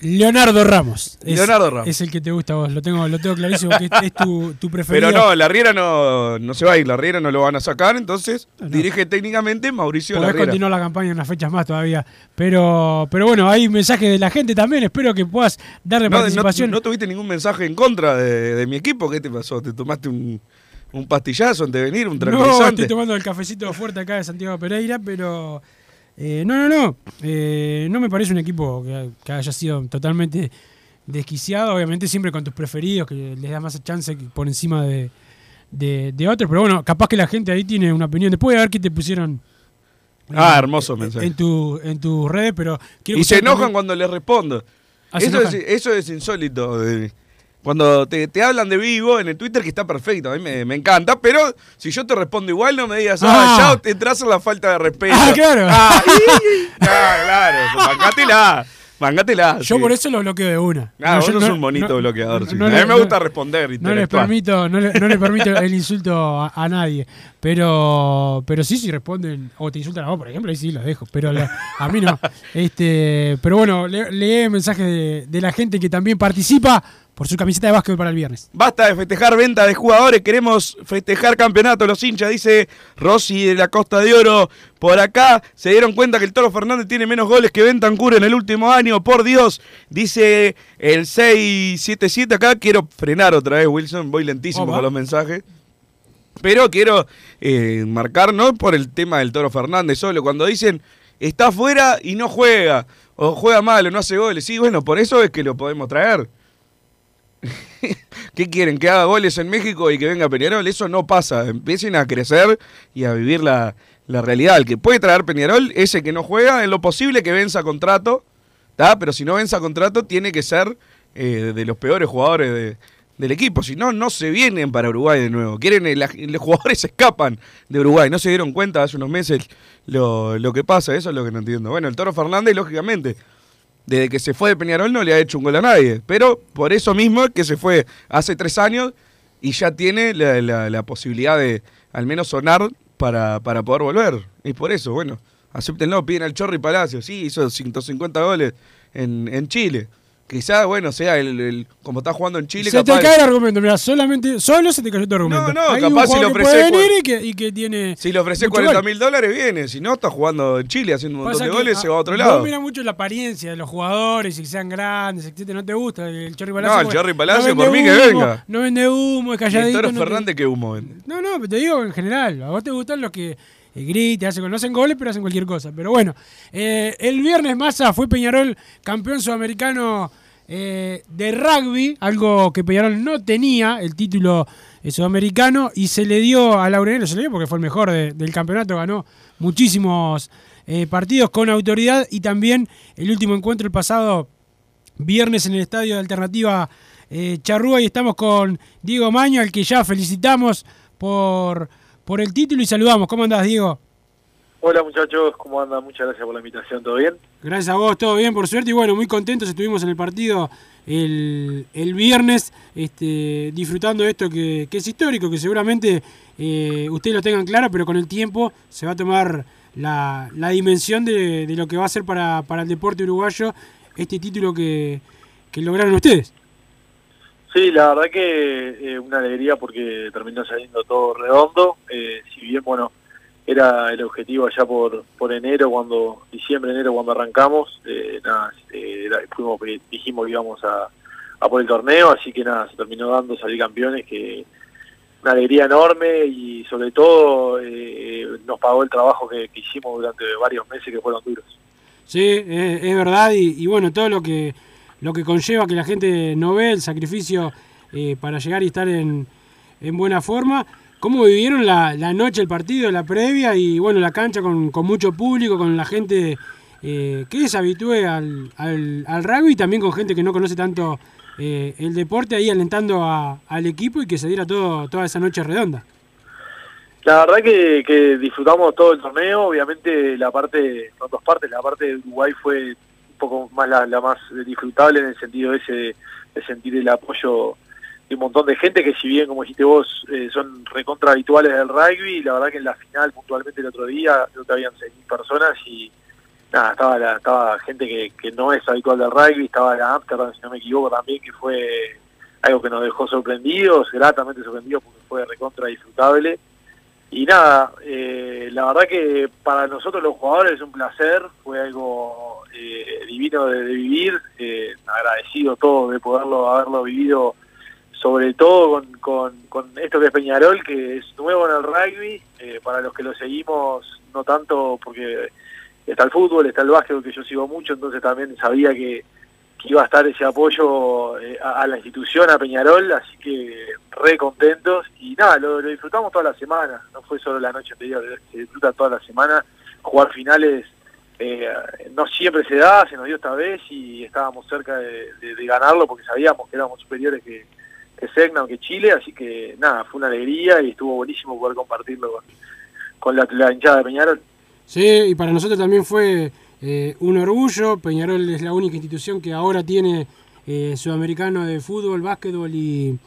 Leonardo Ramos. Es- Leonardo Ramos. Es el que te gusta a vos, lo tengo, lo tengo clarísimo, que es, es tu, tu preferido. Pero no, la Riera no, no se va a ir, la Riera no lo van a sacar, entonces dirige técnicamente Mauricio Podés Larriera. continuar la campaña unas fechas más todavía. Pero, pero bueno, hay mensajes de la gente también. Espero que puedas darle No, no, participación. no tuviste ningún mensaje en contra de, de mi equipo, ¿qué te pasó? ¿Te tomaste un, un pastillazo antes de venir, un No, tranquilizante? estoy tomando el cafecito fuerte acá de Santiago Pereira, pero eh, no, no, no. Eh, no me parece un equipo que, que haya sido totalmente desquiciado. Obviamente siempre con tus preferidos, que les da más chance por encima de, de, de otros. Pero bueno, capaz que la gente ahí tiene una opinión. Después de ver qué te pusieron Ah, hermoso mensaje. en, tu, en tus redes, pero quiero Y se enojan cuando les respondo. Ah, eso, es, eso es insólito de, Cuando te, te hablan de vivo en el Twitter, que está perfecto, a mí me, me encanta, pero si yo te respondo igual, no me digas, ah, Ah. ya te entras en la falta de respeto. Ah, claro. Ah, y- ah, claro, mangátela, mangátela. Yo sí. por eso lo bloqueo de una. Ah, vos yo sos un bonito no- bloqueador. sí. no a mí le- me no- gusta responder. No les permito, no le, no le permito el insulto a, a nadie. Pero, pero sí, si responden o te insultan a vos, por ejemplo, ahí sí los dejo. Pero la- a mí no. Este, pero bueno, le- lee mensajes de, de la gente que también participa por su camiseta de básquet para el viernes. Basta de festejar venta de jugadores, queremos festejar campeonato. Los hinchas, dice Rossi de la Costa de Oro. Por acá se dieron cuenta que el Toro Fernández tiene menos goles que Bentancur en el último año. Por Dios, dice el 677 acá. Quiero frenar otra vez, Wilson. Voy lentísimo Opa. con los mensajes. Pero quiero eh, marcar, no por el tema del Toro Fernández solo, cuando dicen está fuera y no juega, o juega mal o no hace goles. Sí, bueno, por eso es que lo podemos traer. ¿Qué quieren? ¿Que haga goles en México y que venga Peñarol? Eso no pasa. Empiecen a crecer y a vivir la, la realidad. El que puede traer Peñarol, ese que no juega, en lo posible que venza contrato, ¿tá? pero si no venza contrato, tiene que ser eh, de los peores jugadores de- del equipo. Si no, no se vienen para Uruguay de nuevo. Quieren, eh, los jugadores escapan de Uruguay. No se dieron cuenta hace unos meses lo, lo que pasa. Eso es lo que no entiendo. Bueno, el Toro Fernández, lógicamente, desde que se fue de Peñarol no le ha hecho un gol a nadie. Pero por eso mismo que se fue hace tres años y ya tiene la, la- la posibilidad de al menos sonar para, para poder volver. Y por eso, bueno, acéptenlo, piden al Chorri Palacio. Sí, hizo 150 goles en, en Chile. Quizá, bueno, sea el, el- como está jugando en Chile. se capaz te cae el argumento, mira, solamente, solo se te cayó tu argumento. No, no, Hay un capaz si jugador le que ofrece puede venir cua- y que, y que tiene. Si le ofreces mucho 40 gol. mil dólares, viene. Si no, está jugando en Chile haciendo un montón de goles, se va a otro lado. mirás mucho la apariencia de los jugadores y que sean grandes, etcétera. ¿No te gusta el Chorri No, Palacio? el Porque Chorri Palacio, por mí que venga. No vende humo, es el calladito. Toro no Fernández que humo vende. No, no, te digo en general. A vos te gustan los que gritan, hacen, no hacen goles, pero hacen cualquier cosa. Pero bueno, eh, el viernes Massa fue Peñarol campeón sudamericano eh, de rugby, algo que Peñarol no tenía, el título eh, sudamericano, y se le dio a Laurenero, se le dio porque fue el mejor de- del campeonato, ganó muchísimos eh, partidos con autoridad y también el último encuentro el pasado viernes en el estadio de Alternativa Charrúa y estamos con Diego Maño, al que ya felicitamos por, por el título y saludamos. ¿Cómo andás, Diego? Hola muchachos, ¿cómo andan? Muchas gracias por la invitación, ¿todo bien? Gracias a vos, todo bien, por suerte. Y bueno, muy contentos estuvimos en el partido el, el viernes, este, disfrutando de esto que, que es histórico, que seguramente eh, ustedes lo tengan claro, pero con el tiempo se va a tomar la, la dimensión de, de lo que va a ser para, para el deporte uruguayo este título que, que lograron ustedes. Sí, la verdad que eh, una alegría porque terminó saliendo todo redondo, eh, si bien bueno, era el objetivo allá por, por enero, cuando diciembre, enero cuando arrancamos, eh, nada, eh, fuimos, dijimos que íbamos a, a por el torneo, así que nada, se terminó dando salir campeones, que una alegría enorme y sobre todo eh, nos pagó el trabajo que, hicimos durante varios meses que fueron duros. Sí, es, es verdad y, y bueno, todo lo que lo que conlleva que la gente no ve, el sacrificio eh, para llegar y estar en, en buena forma. ¿Cómo vivieron la, la noche, el partido, la previa y bueno, la cancha con, con mucho público, con la gente eh, que se habitúe al, al, al rugby y también con gente que no conoce tanto eh, el deporte ahí alentando a- al equipo y que se diera todo, toda esa noche redonda? La verdad que, que disfrutamos todo el torneo, obviamente la parte, son dos partes, la parte de Uruguay fue un poco más la, la más disfrutable en el sentido ese de sentir el apoyo un montón de gente que si bien, como dijiste vos, eh, son recontra habituales del rugby, la verdad que en la final puntualmente el otro día creo que habían 6.000 personas y nada, estaba, la, estaba gente que, que no es habitual del rugby, estaba la Amsterdam, si no me equivoco también, que fue algo que nos dejó sorprendidos, gratamente sorprendidos porque fue recontra disfrutable. Y nada, eh, la verdad que para nosotros los jugadores es un placer, fue algo eh, divino de, de vivir, eh, agradecido todo de poderlo haberlo vivido, sobre todo con, con, esto que es Peñarol, que es nuevo en el rugby, eh, para los que lo seguimos, no tanto porque está el fútbol, está el básquet que yo sigo mucho, entonces también sabía que, iba a estar ese apoyo eh, a, la institución, a Peñarol, así que re contentos. Y nada, lo, disfrutamos toda la semana, no fue solo la noche anterior, se disfruta toda la semana, jugar finales eh, no siempre se da, se nos dio esta vez y estábamos cerca de ganarlo porque sabíamos que éramos superiores que, que Segna o que Chile, así que nada, fue una alegría y estuvo buenísimo poder compartirlo con, la, hinchada de Peñarol. Sí, y para nosotros también fue eh, un orgullo. Peñarol es la única institución que ahora tiene eh, sudamericano de fútbol, básquetbol y,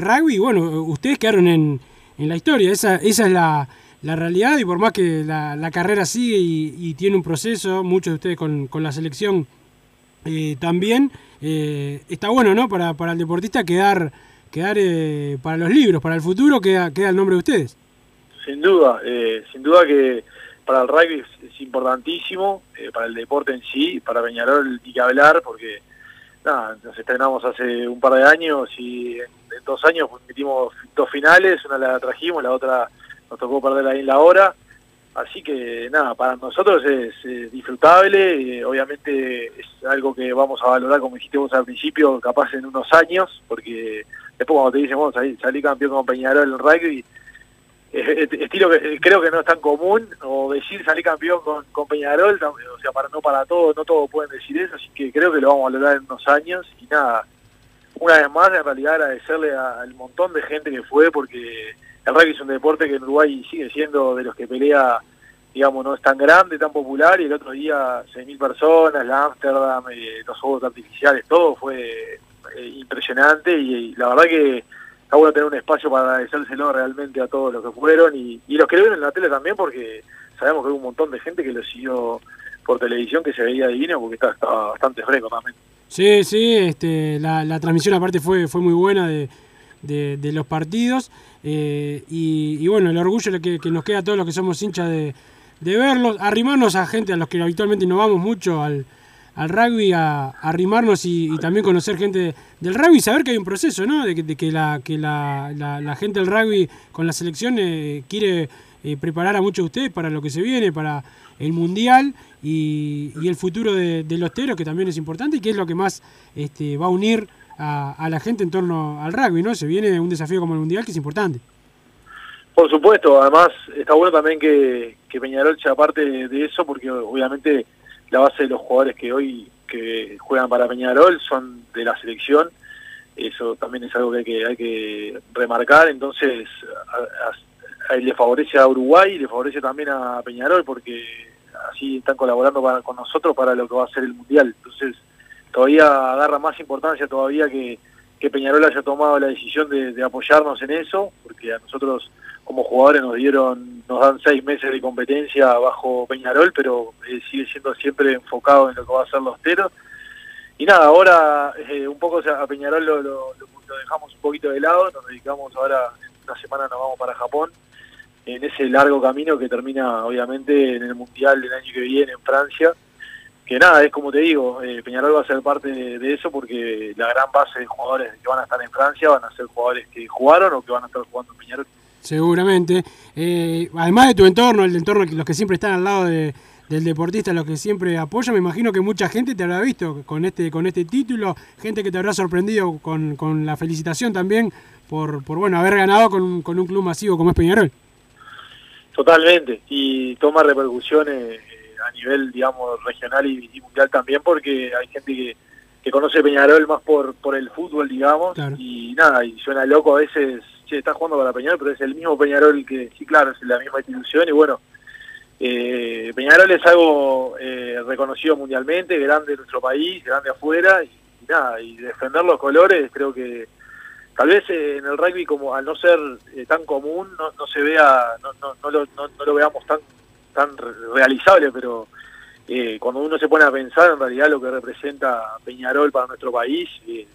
rugby. Y bueno, ustedes quedaron en, en la historia. Esa, esa es la, la realidad. Y por más que la, la carrera sigue y, y tiene un proceso, muchos de ustedes con, con la selección eh, también, eh, está bueno, ¿no? Para, para el deportista quedar, quedar eh, para los libros, para el futuro, queda, queda el nombre de ustedes. Sin duda, sin duda que para el rugby es, importantísimo, para el deporte en sí, para Peñarol ni que hablar, porque nada, nos estrenamos hace un par de años y en, en dos años metimos dos finales, una la trajimos, la otra nos tocó perder ahí en la hora, así que nada, para nosotros es, disfrutable, eh, obviamente es algo que vamos a valorar, como dijiste vos al principio, capaz en unos años, porque después cuando te dicen, vamos a salir campeón con Peñarol en rugby, eh, estilo que creo que no es tan común o decir salir campeón con, con Peñarol o sea para no para todos no todos pueden decir eso así que creo que lo vamos a valorar en unos años y nada una vez más en realidad agradecerle al montón de gente que fue porque el rugby es un deporte que en Uruguay sigue siendo de los que pelea digamos no es tan grande tan popular y el otro día 6.000 personas la Amsterdam eh, los juegos artificiales todo fue eh, impresionante y, la verdad que está bueno tener un espacio para agradecérselo realmente a todos los que fueron y, y los que lo vieron en la tele también porque sabemos que hubo un montón de gente que lo siguió por televisión que se veía divino porque estaba bastante fresco también. Sí, sí, este, la, la transmisión aparte fue, fue muy buena de, de- los partidos eh, y, bueno, el orgullo que, que nos queda a todos los que somos hinchas de, verlos, arrimarnos a gente a los que habitualmente no vamos mucho al, rugby, a, a arrimarnos y, también conocer gente del rugby saber que hay un proceso, ¿no? De que, la, que la, gente del rugby con la selección eh, quiere eh, preparar a muchos de ustedes para lo que se viene, para el mundial y, el futuro de, de los teros, que también es importante y que es lo que más este, va a unir a, a la gente en torno al rugby, ¿no? Se viene un desafío como el mundial que es importante. Por supuesto, además está bueno también que, que Peñarol sea parte de, eso porque obviamente la base de los jugadores que hoy que juegan para Peñarol son de la selección, eso también es algo que hay que, hay que remarcar, entonces a- a- a- le favorece a Uruguay y le favorece también a Peñarol porque así están colaborando para- con nosotros para lo que va a ser el Mundial, entonces todavía agarra más importancia todavía que, que Peñarol haya tomado la decisión de, apoyarnos en eso, porque a nosotros como jugadores nos dieron, nos dan seis meses de competencia bajo Peñarol, pero eh, sigue siendo siempre enfocado en lo que va a ser los teros. Y nada, ahora eh, un poco a Peñarol lo- lo dejamos un poquito de lado, nos dedicamos ahora, en una semana nos vamos para Japón, en ese largo camino que termina obviamente en el Mundial del año que viene en Francia. Que nada, es como te digo, eh, Peñarol va a ser parte de, de eso porque la gran base de jugadores que van a estar en Francia van a ser jugadores que jugaron o que van a estar jugando en Peñarol. Seguramente. Eh, además de tu entorno, el entorno, los que siempre están al lado de- del deportista, los que siempre apoyan, me imagino que mucha gente te habrá visto con este, con este título, gente que te habrá sorprendido con, con la felicitación también por, por bueno haber ganado con, un- con un club masivo como es Peñarol. Totalmente, y toma repercusiones nivel, digamos, regional y, y mundial también, porque hay gente que, que conoce Peñarol más por, por el fútbol, digamos, y nada, y suena loco a veces, che, está jugando para Peñarol, pero es el mismo Peñarol que, sí, claro, es la misma institución, y bueno, eh, Peñarol es algo eh, reconocido mundialmente, grande en nuestro país, grande afuera, y, y nada, y defender los colores creo que tal vez eh, en el rugby como al no ser eh, tan común no, no se vea no, no, no, lo, no, no lo veamos tan tan re- realizable pero eh, cuando uno se pone a pensar en realidad lo que representa Peñarol para nuestro país eh,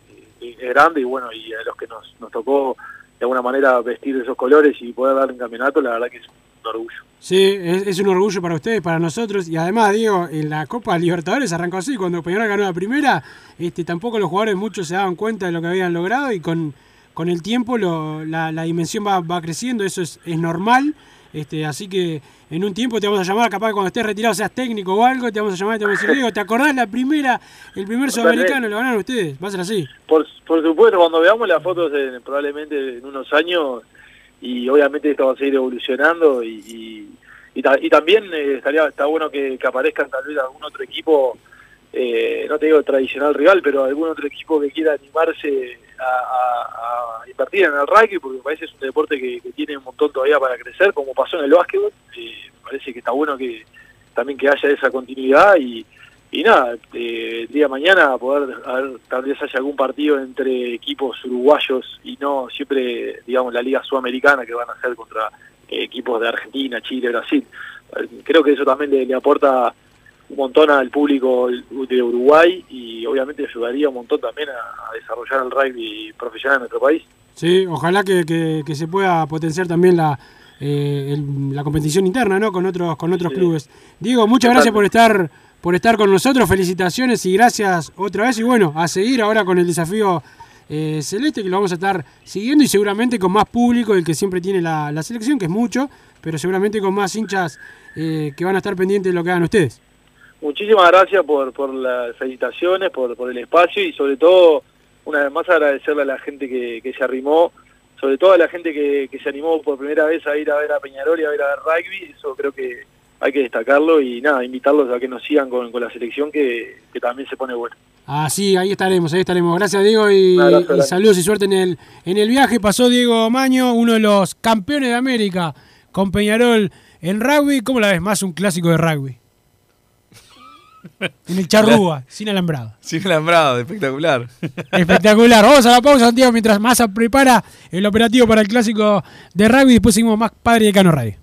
eh, es grande y bueno y a los que nos, nos tocó de alguna manera vestir esos colores y poder dar un campeonato la verdad que es un orgullo Sí, es, un orgullo para ustedes, para nosotros. Y además, Diego, en la Copa Libertadores arrancó así. Cuando Peñarol ganó la primera, este, tampoco los jugadores muchos se daban cuenta de lo que habían logrado. Y con, con el tiempo la, la dimensión va, va creciendo. Eso es, es normal. Este, así que en un tiempo te vamos a llamar, capaz que cuando estés retirado seas técnico o algo, te vamos a llamar y te vamos a decir, Diego, ¿te acordás la primera, el primer sudamericano? Lo ganaron ustedes. Va a ser así. Por, por supuesto, cuando veamos las fotos en- probablemente en unos años, y obviamente esto va a seguir evolucionando, y, y- y, ta- y también eh, estaría está bueno que, que aparezcan tal vez algún otro equipo, eh, no te digo tradicional rival, pero algún otro equipo que quiera animarse a, a- invertir en el rugby, porque me parece es un deporte que, que tiene un montón todavía para crecer, como pasó en el básquetbol. Eh, me parece que está bueno que también que haya esa continuidad y, y nada, eh, el día de mañana poder tal vez haya algún partido entre equipos uruguayos y no siempre, digamos, la Liga Sudamericana que van a ser contra eh, equipos de Argentina, Chile, Brasil. Creo que eso también le aporta un montón al público de Uruguay y obviamente ayudaría un montón también a, a desarrollar el rugby profesional en nuestro país. Sí, ojalá que, que- que se pueda potenciar también la, eh, el- la competición interna, ¿no? Con otros, con otros Sí. clubes. Diego, muchas gracias por estar, por estar con nosotros, felicitaciones y gracias otra vez. Y bueno, a seguir ahora con el desafío eh, celeste, que lo vamos a estar siguiendo y seguramente con más público del que siempre tiene la, la selección, que es mucho, pero seguramente con más hinchas eh, que van a estar pendientes de lo que hagan ustedes. Muchísimas gracias por, por las felicitaciones, por, por el espacio y sobre todo, una vez más agradecerle a la gente que, que se arrimó, sobre todo a la gente que, que se animó por primera vez a ir a ver a Peñarol y a ver a rugby, eso creo que hay que destacarlo y nada, invitarlos a que nos sigan con, con la selección que, que también se pone buena. Ah, sí, ahí estaremos, ahí estaremos. Gracias, Diego, y, abrazo saludos y suerte en el, en el viaje. Pasó Diego Maño, uno de los campeones de América con Peñarol en rugby. ¿Cómo la ves? Más un clásico de rugby. En el charrúa, sin alambrado. Sin alambrado, espectacular. Espectacular. Vamos a la pausa, Santiago, mientras Massa prepara el operativo para el clásico de rugby. Después seguimos más Padre de Cano Radio.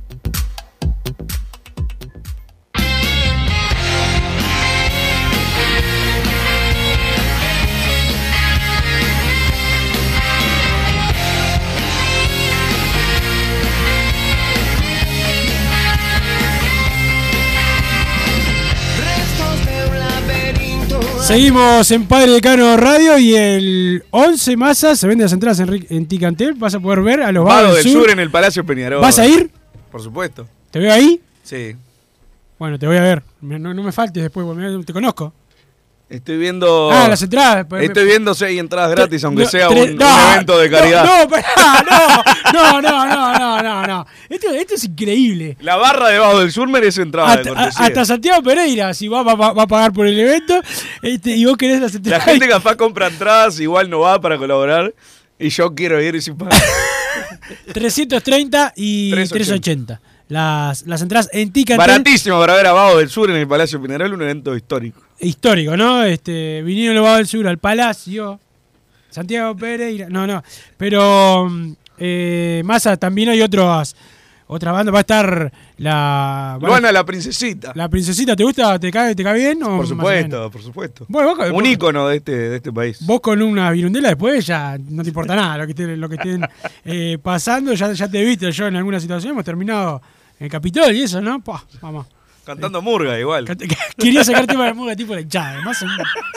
Seguimos en Padre Decano Radio y el 11 masa se vende las entradas en, en Ticantel. Vas a poder ver a los Vado vagos del sur en el Palacio Peñarol. ¿Vas a ir? Por supuesto. ¿Te veo ahí? Sí. Bueno, te voy a ver. Me- No, no me faltes después, porque te conozco. Estoy viendo. Ah, las entradas. pues, Estoy viendo hay entradas gratis, aunque sea un, evento de caridad. No, no, no, no, no, no. Esto, esto es increíble. La barra de Bajo del Sur merece entrada de Hasta, Santiago Pereira, si va, va- a pagar por el evento, este, y vos querés las La entradas. gente capaz compra entradas, igual no va para colaborar. Y yo quiero ir sin pagar. 330 y 380. Las, las entradas en Ticantel. Baratísimo para ver a Bajo del Sur en el Palacio Peñarol, un evento histórico. Histórico, ¿no? Este, vinieron los Vagos del Sur al Palacio. Santiago Pereira. No, no. Pero, mm, eh, Massa, también hay otras otras bandas. Va a estar la. a- Luana la princesita. La princesita, ¿te gusta? ¿Te cae, te cae bien? o Por supuesto, por supuesto. Bueno, vos- un ícono de este, de este país. Vos con una virundela después ya no te importa nada lo que, te- lo que estén eh, pasando. Ya, ya te viste yo en alguna situación. Hemos terminado el Capitol y eso, ¿no? Pua, vamos. Cantando murga igual. Quería sacar tema de murga tipo la hinchada. Además, son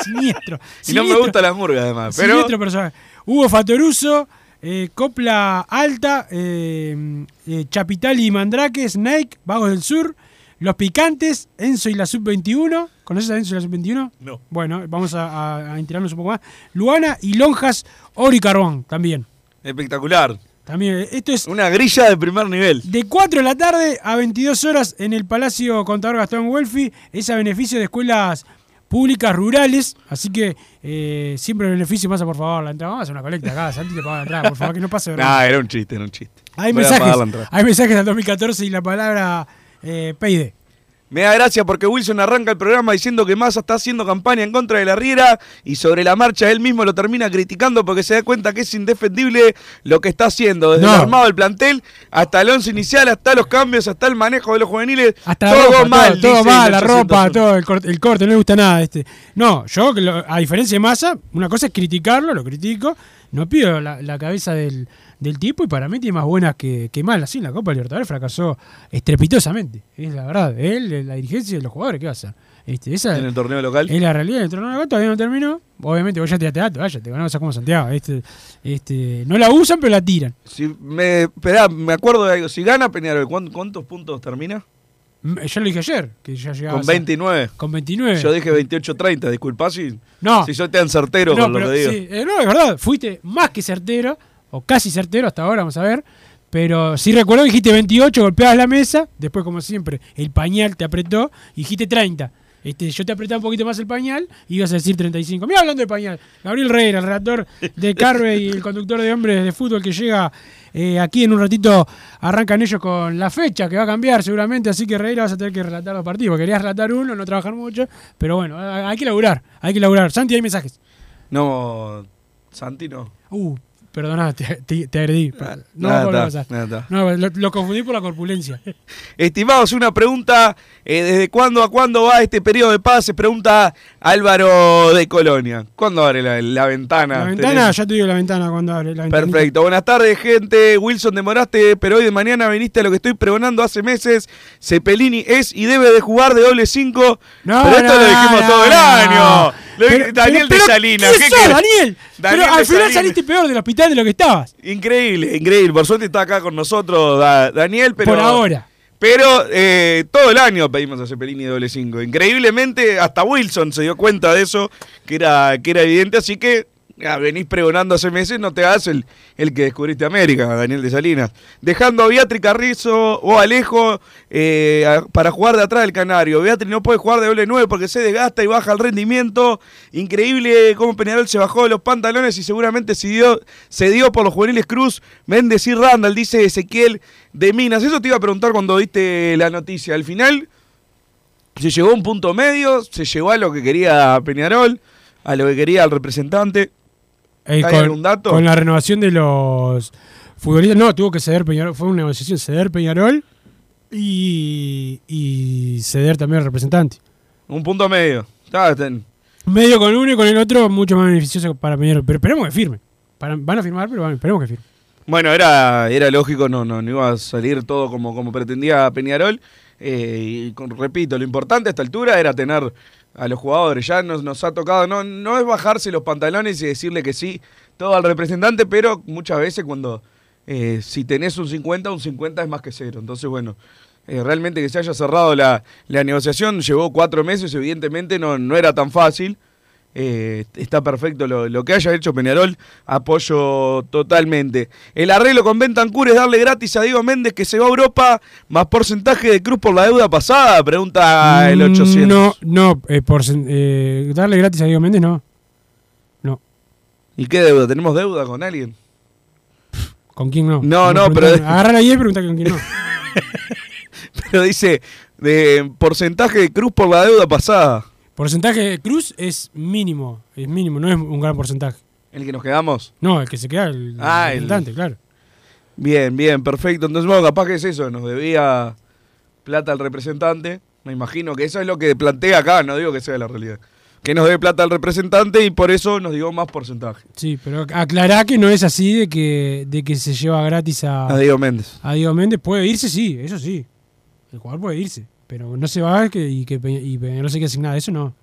siniestro. Y no me siniestro. gusta la murga además. Pero Siniestro personaje. Hugo Fatoruso, eh, Copla Alta, eh, eh, Chapitali y Mandrake, Snake, Vagos del Sur, Los Picantes, Enzo y la Sub-21. ¿Conoces a Enzo y la Sub-21? No. Bueno, vamos a, a- a enterarnos un poco más. Luana y Lonjas, Oro y Carbón, también. espectacular. También, esto es Una grilla de primer nivel. de 4 de la tarde a 22 horas en el Palacio Contador Gastón Welfi. Es a beneficio de escuelas públicas rurales. Así que eh, siempre el beneficio pasa, por favor, la entrada. Vamos a hacer una colecta acá. Santi te la entrada, por favor, que no pase vergüenza. Nah, era un chiste, era un chiste. Hay Voy mensajes, hay mensajes del 2014 y la palabra eh, Peide. Me da gracia porque Wilson arranca el programa diciendo que Massa está haciendo campaña en contra de la Riera y sobre la marcha él mismo lo termina criticando porque se da cuenta que es indefendible lo que está haciendo, desde No. el armado del plantel hasta el once inicial, hasta los cambios, hasta el manejo de los juveniles, Hasta la todo ropa, mal. todo, mal, la 801. ropa, todo, el corte, el corte, no le gusta nada. este No, yo, a diferencia de Massa, una cosa es criticarlo, lo critico, no pido la, la cabeza del, del tipo y para mí tiene más buenas que, que malas. Sí, en la Copa Libertadores fracasó estrepitosamente. Es la verdad. Él, la dirigencia y los jugadores, ¿qué va a hacer? Este, esa En el torneo local. Es la realidad. En el torneo local todavía no terminó. Obviamente vos ya te dato, vaya, te ganamos a como Santiago. Este, este, no la usan, pero la tiran. Si me, esperá, me acuerdo de algo. Si gana Peñarol, ¿cuán- ¿cuántos puntos termina? Mm, Yo lo dije ayer, que ya llegaba Con 29. Con 29. Yo dije 28-30, disculpa si, No. si soy tan certero No, con lo pero que digo. sí, eh, no, es verdad, fuiste más que certero, o casi certero hasta ahora, vamos a ver. Pero sí recuerdo que dijiste 28, golpeabas la mesa, después como siempre, el pañal te apretó, y dijiste 30. Este, yo te apretaba un poquito más el pañal y ibas a decir 35. Mira hablando de pañal, Gabriel Reyes, el redactor de Carve y el conductor de hombres de fútbol que llega eh, aquí en un ratito, arrancan ellos con la fecha que va a cambiar seguramente, así que Reira vas a tener que relatar los partidos. Querías relatar uno, no trabajar mucho, pero bueno, hay que laburar, hay que laburar. Santi, hay mensajes. No, Santi no. Uh, perdona, te, te- te agredí. No nada, a pasar. nada. No, lo, lo confundí por la corpulencia. Estimados, una pregunta, eh, ¿desde cuándo a cuándo va este periodo de paz? Se pregunta Álvaro de Colonia. ¿Cuándo abre la, la ventana? La ventana, Tenés- ya te digo la ventana cuando abre. La ventanita. Perfecto. Buenas tardes, gente. Wilson, demoraste, pero hoy de mañana viniste a lo que estoy pregonando hace meses. Cepelini es y debe de jugar de doble 5. No, pero esto no, lo dijimos no, todo el año. Pero- Daniel pero- de Salinas. ¿quién ¿qué querés? Daniel? Daniel pero al final saliste peor del hospital de lo que estabas. Increíble, increíble. Por suerte está acá con nosotros Da- Daniel, pero. Por ahora. Pero eh, todo el año pedimos a Cepelini doble 5. Increíblemente, hasta Wilson se dio cuenta de eso, que era, que era evidente. Así que venís pregonando hace meses, no te hagas el, el que descubriste América, Daniel de Salinas. Dejando a Beatriz Carrizo o Alejo eh, para jugar de atrás del Canario. Beatriz no puede jugar de doble 9 porque se desgasta y baja el rendimiento. Increíble cómo Peñarol se bajó de los pantalones y seguramente se dio, por los juveniles Cruz, Méndez y Randall, dice Ezequiel de Minas. Eso te iba a preguntar cuando viste la noticia. Al final se llegó a un punto medio, se llegó a lo que quería Peñarol, a lo que quería el representante. Eh, ¿Hay con, algún dato? con la renovación de los futbolistas. No, tuvo que ceder Peñarol. Fue una negociación ceder Peñarol y, y ceder también al representante. Un punto medio. Medio con uno y con el otro, mucho más beneficioso para Peñarol. Pero esperemos que firme. Para- van a firmar, pero van- esperemos que firme. Bueno, era, era lógico, no, no, no iba a salir todo como, como pretendía Peñarol. Eh, y con- repito, lo importante a esta altura era tener a los jugadores. Ya nos, nos ha tocado, no, no es bajarse los pantalones y decirle que sí todo al representante, pero muchas veces cuando eh, si tenés un 50, un 50 es más que cero. Entonces, bueno, eh, realmente que se haya cerrado la, la negociación, llevó cuatro meses, evidentemente no, no era tan fácil. Eh, está perfecto lo, lo que haya hecho Peñarol, apoyo totalmente. El arreglo con Bentancur es darle gratis a Diego Méndez que se va a Europa, más porcentaje de Cruz por la deuda pasada, pregunta el 800. Mm, No, no, eh, por eh, darle gratis a Diego Méndez, no. No. ¿Y qué deuda? ¿Tenemos deuda con alguien? ¿Con quién no? No, no, pero- Agarrar ahí y preguntar con quién no. Pero dice, de porcentaje de Cruz por la deuda pasada. Porcentaje de Cruz es mínimo, es mínimo, no es un gran porcentaje. ¿El que nos quedamos? No, el que se queda, el, Ah, el el- representante, claro. Bien, bien, perfecto. Entonces, bueno, capaz que es eso, nos debía plata al representante. Me imagino que eso es lo que plantea acá, no digo que sea la realidad. Que nos debe plata al representante y por eso nos dio más porcentaje. Sí, pero aclará que no es así de que, de que se lleva gratis a, A Diego Méndez. a Diego Méndez. Puede irse, sí, eso sí. El jugador puede irse, pero no se va que, y que y Peñarol se quede sin nada, eso no.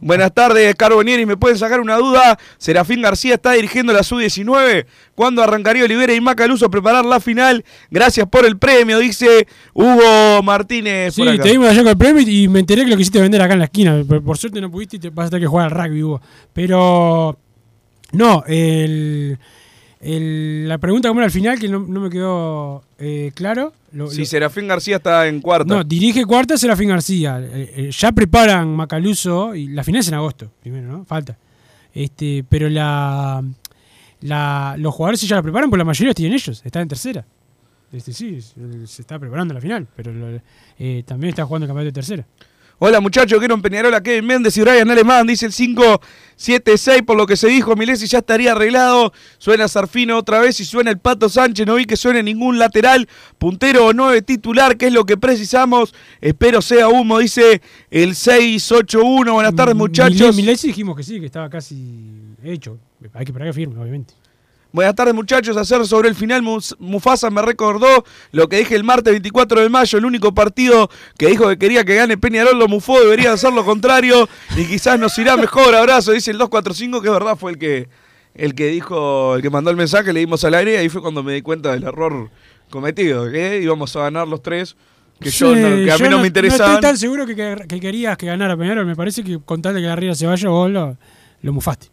Buenas tardes, Carbonieri. ¿Me pueden sacar una duda? ¿Serafín García está dirigiendo la Sub-19? ¿Cuándo arrancaría Olivera y Macaluso a preparar la final? Gracias por el premio, dice Hugo Martínez. Sí, por acá. te vimos allá con el premio y me enteré que lo quisiste vender acá en la esquina. Por, suerte no pudiste y te vas a tener que jugar al rugby vos. Pero, no, el, el- la pregunta como era al final, que no, no me quedó eh, claro. Lo- Si lo- Serafín García está en cuarta. no, dirige cuarta Serafín García. Eh, eh, ya preparan Macaluso y la final es en agosto, primero, ¿no? Falta. Este, pero la, la los jugadores ya la preparan, porque la mayoría tienen ellos, están en tercera. Este, sí, se está preparando la final, pero lo- eh, también está jugando el campeonato de tercera. Hola muchachos, quiero en Peñarola, Kevin Méndez y Brian Alemán, dice el 576, por lo que se dijo, Milesi ya estaría arreglado, suena Sarfino otra vez y suena el Pato Sánchez, no vi que suene ningún lateral, puntero o nueve titular, que es lo que precisamos, espero sea humo, dice el 681, buenas tardes muchachos. Milesi dijimos que sí, que estaba casi hecho. Hay que esperar que firme, obviamente. Buenas tardes muchachos, hacer sobre el final Mufasa me recordó lo que dije el martes 24 de mayo, el único partido que dijo que quería que gane Peñarol lo mufó, debería hacer lo contrario y quizás nos irá mejor, abrazo, dice el 245 que es verdad fue el que el que dijo, el que mandó el mensaje, le dimos al aire y ahí fue cuando me di cuenta del error cometido, que íbamos a ganar los tres, que, yo, Sí, no- que a mí yo no, me interesaban. estoy tan seguro que, que- que querías que ganara Peñarol. Me parece que con tal de que la Riera se vaya, vos lo, lo mufaste.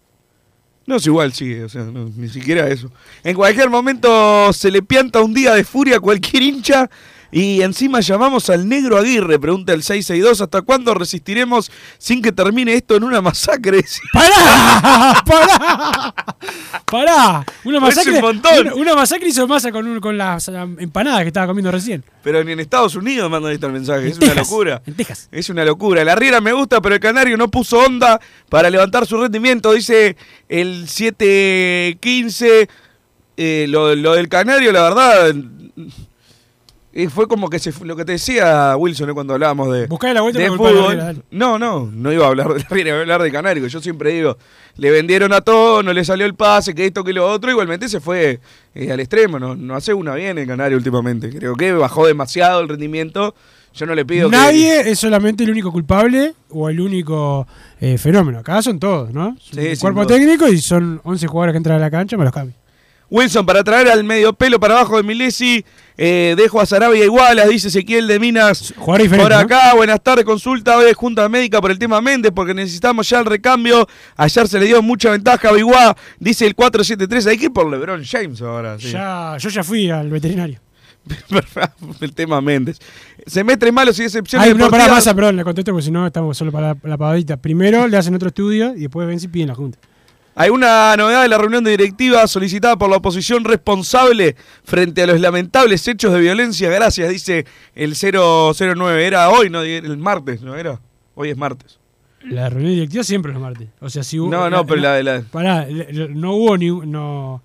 No, es igual, sí, o sea, no, ni siquiera eso. En cualquier momento se le pianta un día de furia a cualquier hincha y encima llamamos al negro Aguirre, pregunta el 662, ¿hasta cuándo resistiremos sin que termine esto en una masacre? ¡Pará! ¡Pará! ¡Pará! Una masacre, un montón. Una, una masacre hizo masa con, un- con las um, empanadas que estaba comiendo recién. Pero ni en Estados Unidos mandan este mensaje, En es una locura. en Texas. Es una locura. La Riera me gusta, pero el Canario no puso onda para levantar su rendimiento, dice el 715. Eh, lo, lo del Canario, la verdad, eh, fue como que se lo que te decía Wilson eh, cuando hablábamos de, Buscá la vuelta de la fútbol. No, no, no iba a hablar de la iba a hablar de Canario. Yo siempre digo, le vendieron a todo, no le salió el pase, que esto, que lo otro. Igualmente se fue eh, al extremo, no, no hace una bien el Canario últimamente. Creo que bajó demasiado el rendimiento. Yo no le pido que- Nadie es solamente el único culpable o el único eh, fenómeno. Acá son todos, ¿no? Sí, cuerpo técnico y son 11 jugadores que entran a la cancha, me los cambio. Wilson para traer al medio pelo para abajo de Milesi. Eh, dejo a Sarabia igualas, dice Ezequiel de Minas. Diferente, Por ¿no? acá, buenas tardes. Consulta hoy Junta Médica por el tema Méndez, porque necesitamos ya el recambio. Ayer se le dio mucha ventaja a Biguá, dice el 473. Hay que ir por LeBron James ahora. sí. Ya, yo ya fui al veterinario. el tema Méndez. Semestre malos y excepciones Ay, no, pará, pasa, perdón, le contesto porque si no estamos solo para la, la pavadita. Primero le hacen otro estudio y después ven si piden la junta. Hay una novedad de la reunión de directiva solicitada por la oposición responsable frente a los lamentables hechos de violencia. Gracias, dice el 009. Era hoy, no el martes, ¿no era? Hoy es martes. La reunión directiva siempre es los martes. O sea, si hubo. No, no, pero la de la- Pará, no hubo ni. No.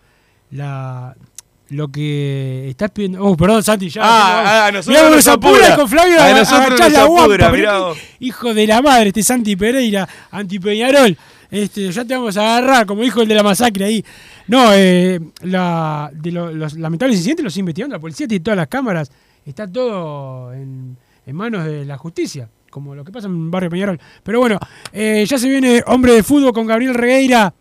La. Lo que estás pidiendo. Oh, perdón, Santi, ya. Ah, ah, a ya. nosotros Mirá nos apura apura. con Flavio. A nosotros nos la apura, guampa, mirá mirá qué Hijo de la madre, este Santi Pereira, anti-Peñarol. Este, ya te vamos a agarrar, como dijo el de la masacre ahí. No, eh, los lamentables incidentes los investigando la policía, tiene todas las cámaras. Está todo en, manos de la justicia, como lo que pasa en Barrio Peñarol. Pero bueno, eh, ya se viene hombre de fútbol con Gabriel Regueira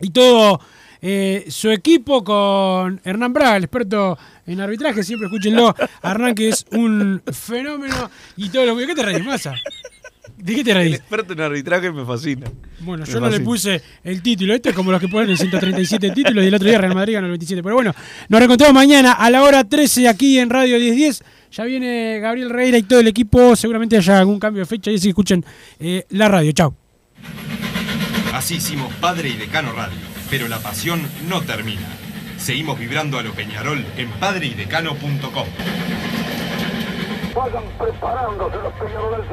y todo eh, su equipo con Hernán Braga, el experto en arbitraje. Siempre escúchenlo. Hernán, que es un fenómeno y todo lo que. ¿Qué te reís, Massa? ¿De qué te El reís? experto en arbitraje me fascina. Bueno, Me yo no le puse el título. Esto es como los que ponen el 137 títulos y el otro día Real Madrid ganó el 27. Pero bueno, nos reencontramos mañana a la hora 13 aquí en Radio 1010. Ya viene Gabriel Reira y todo el equipo. Seguramente haya algún cambio de fecha y así escuchen eh, la radio. Chao. Así hicimos Padre y Decano Radio, pero la pasión no termina. Seguimos vibrando a lo Peñarol en padreidecano.com. Vayan preparándose los peñaroles.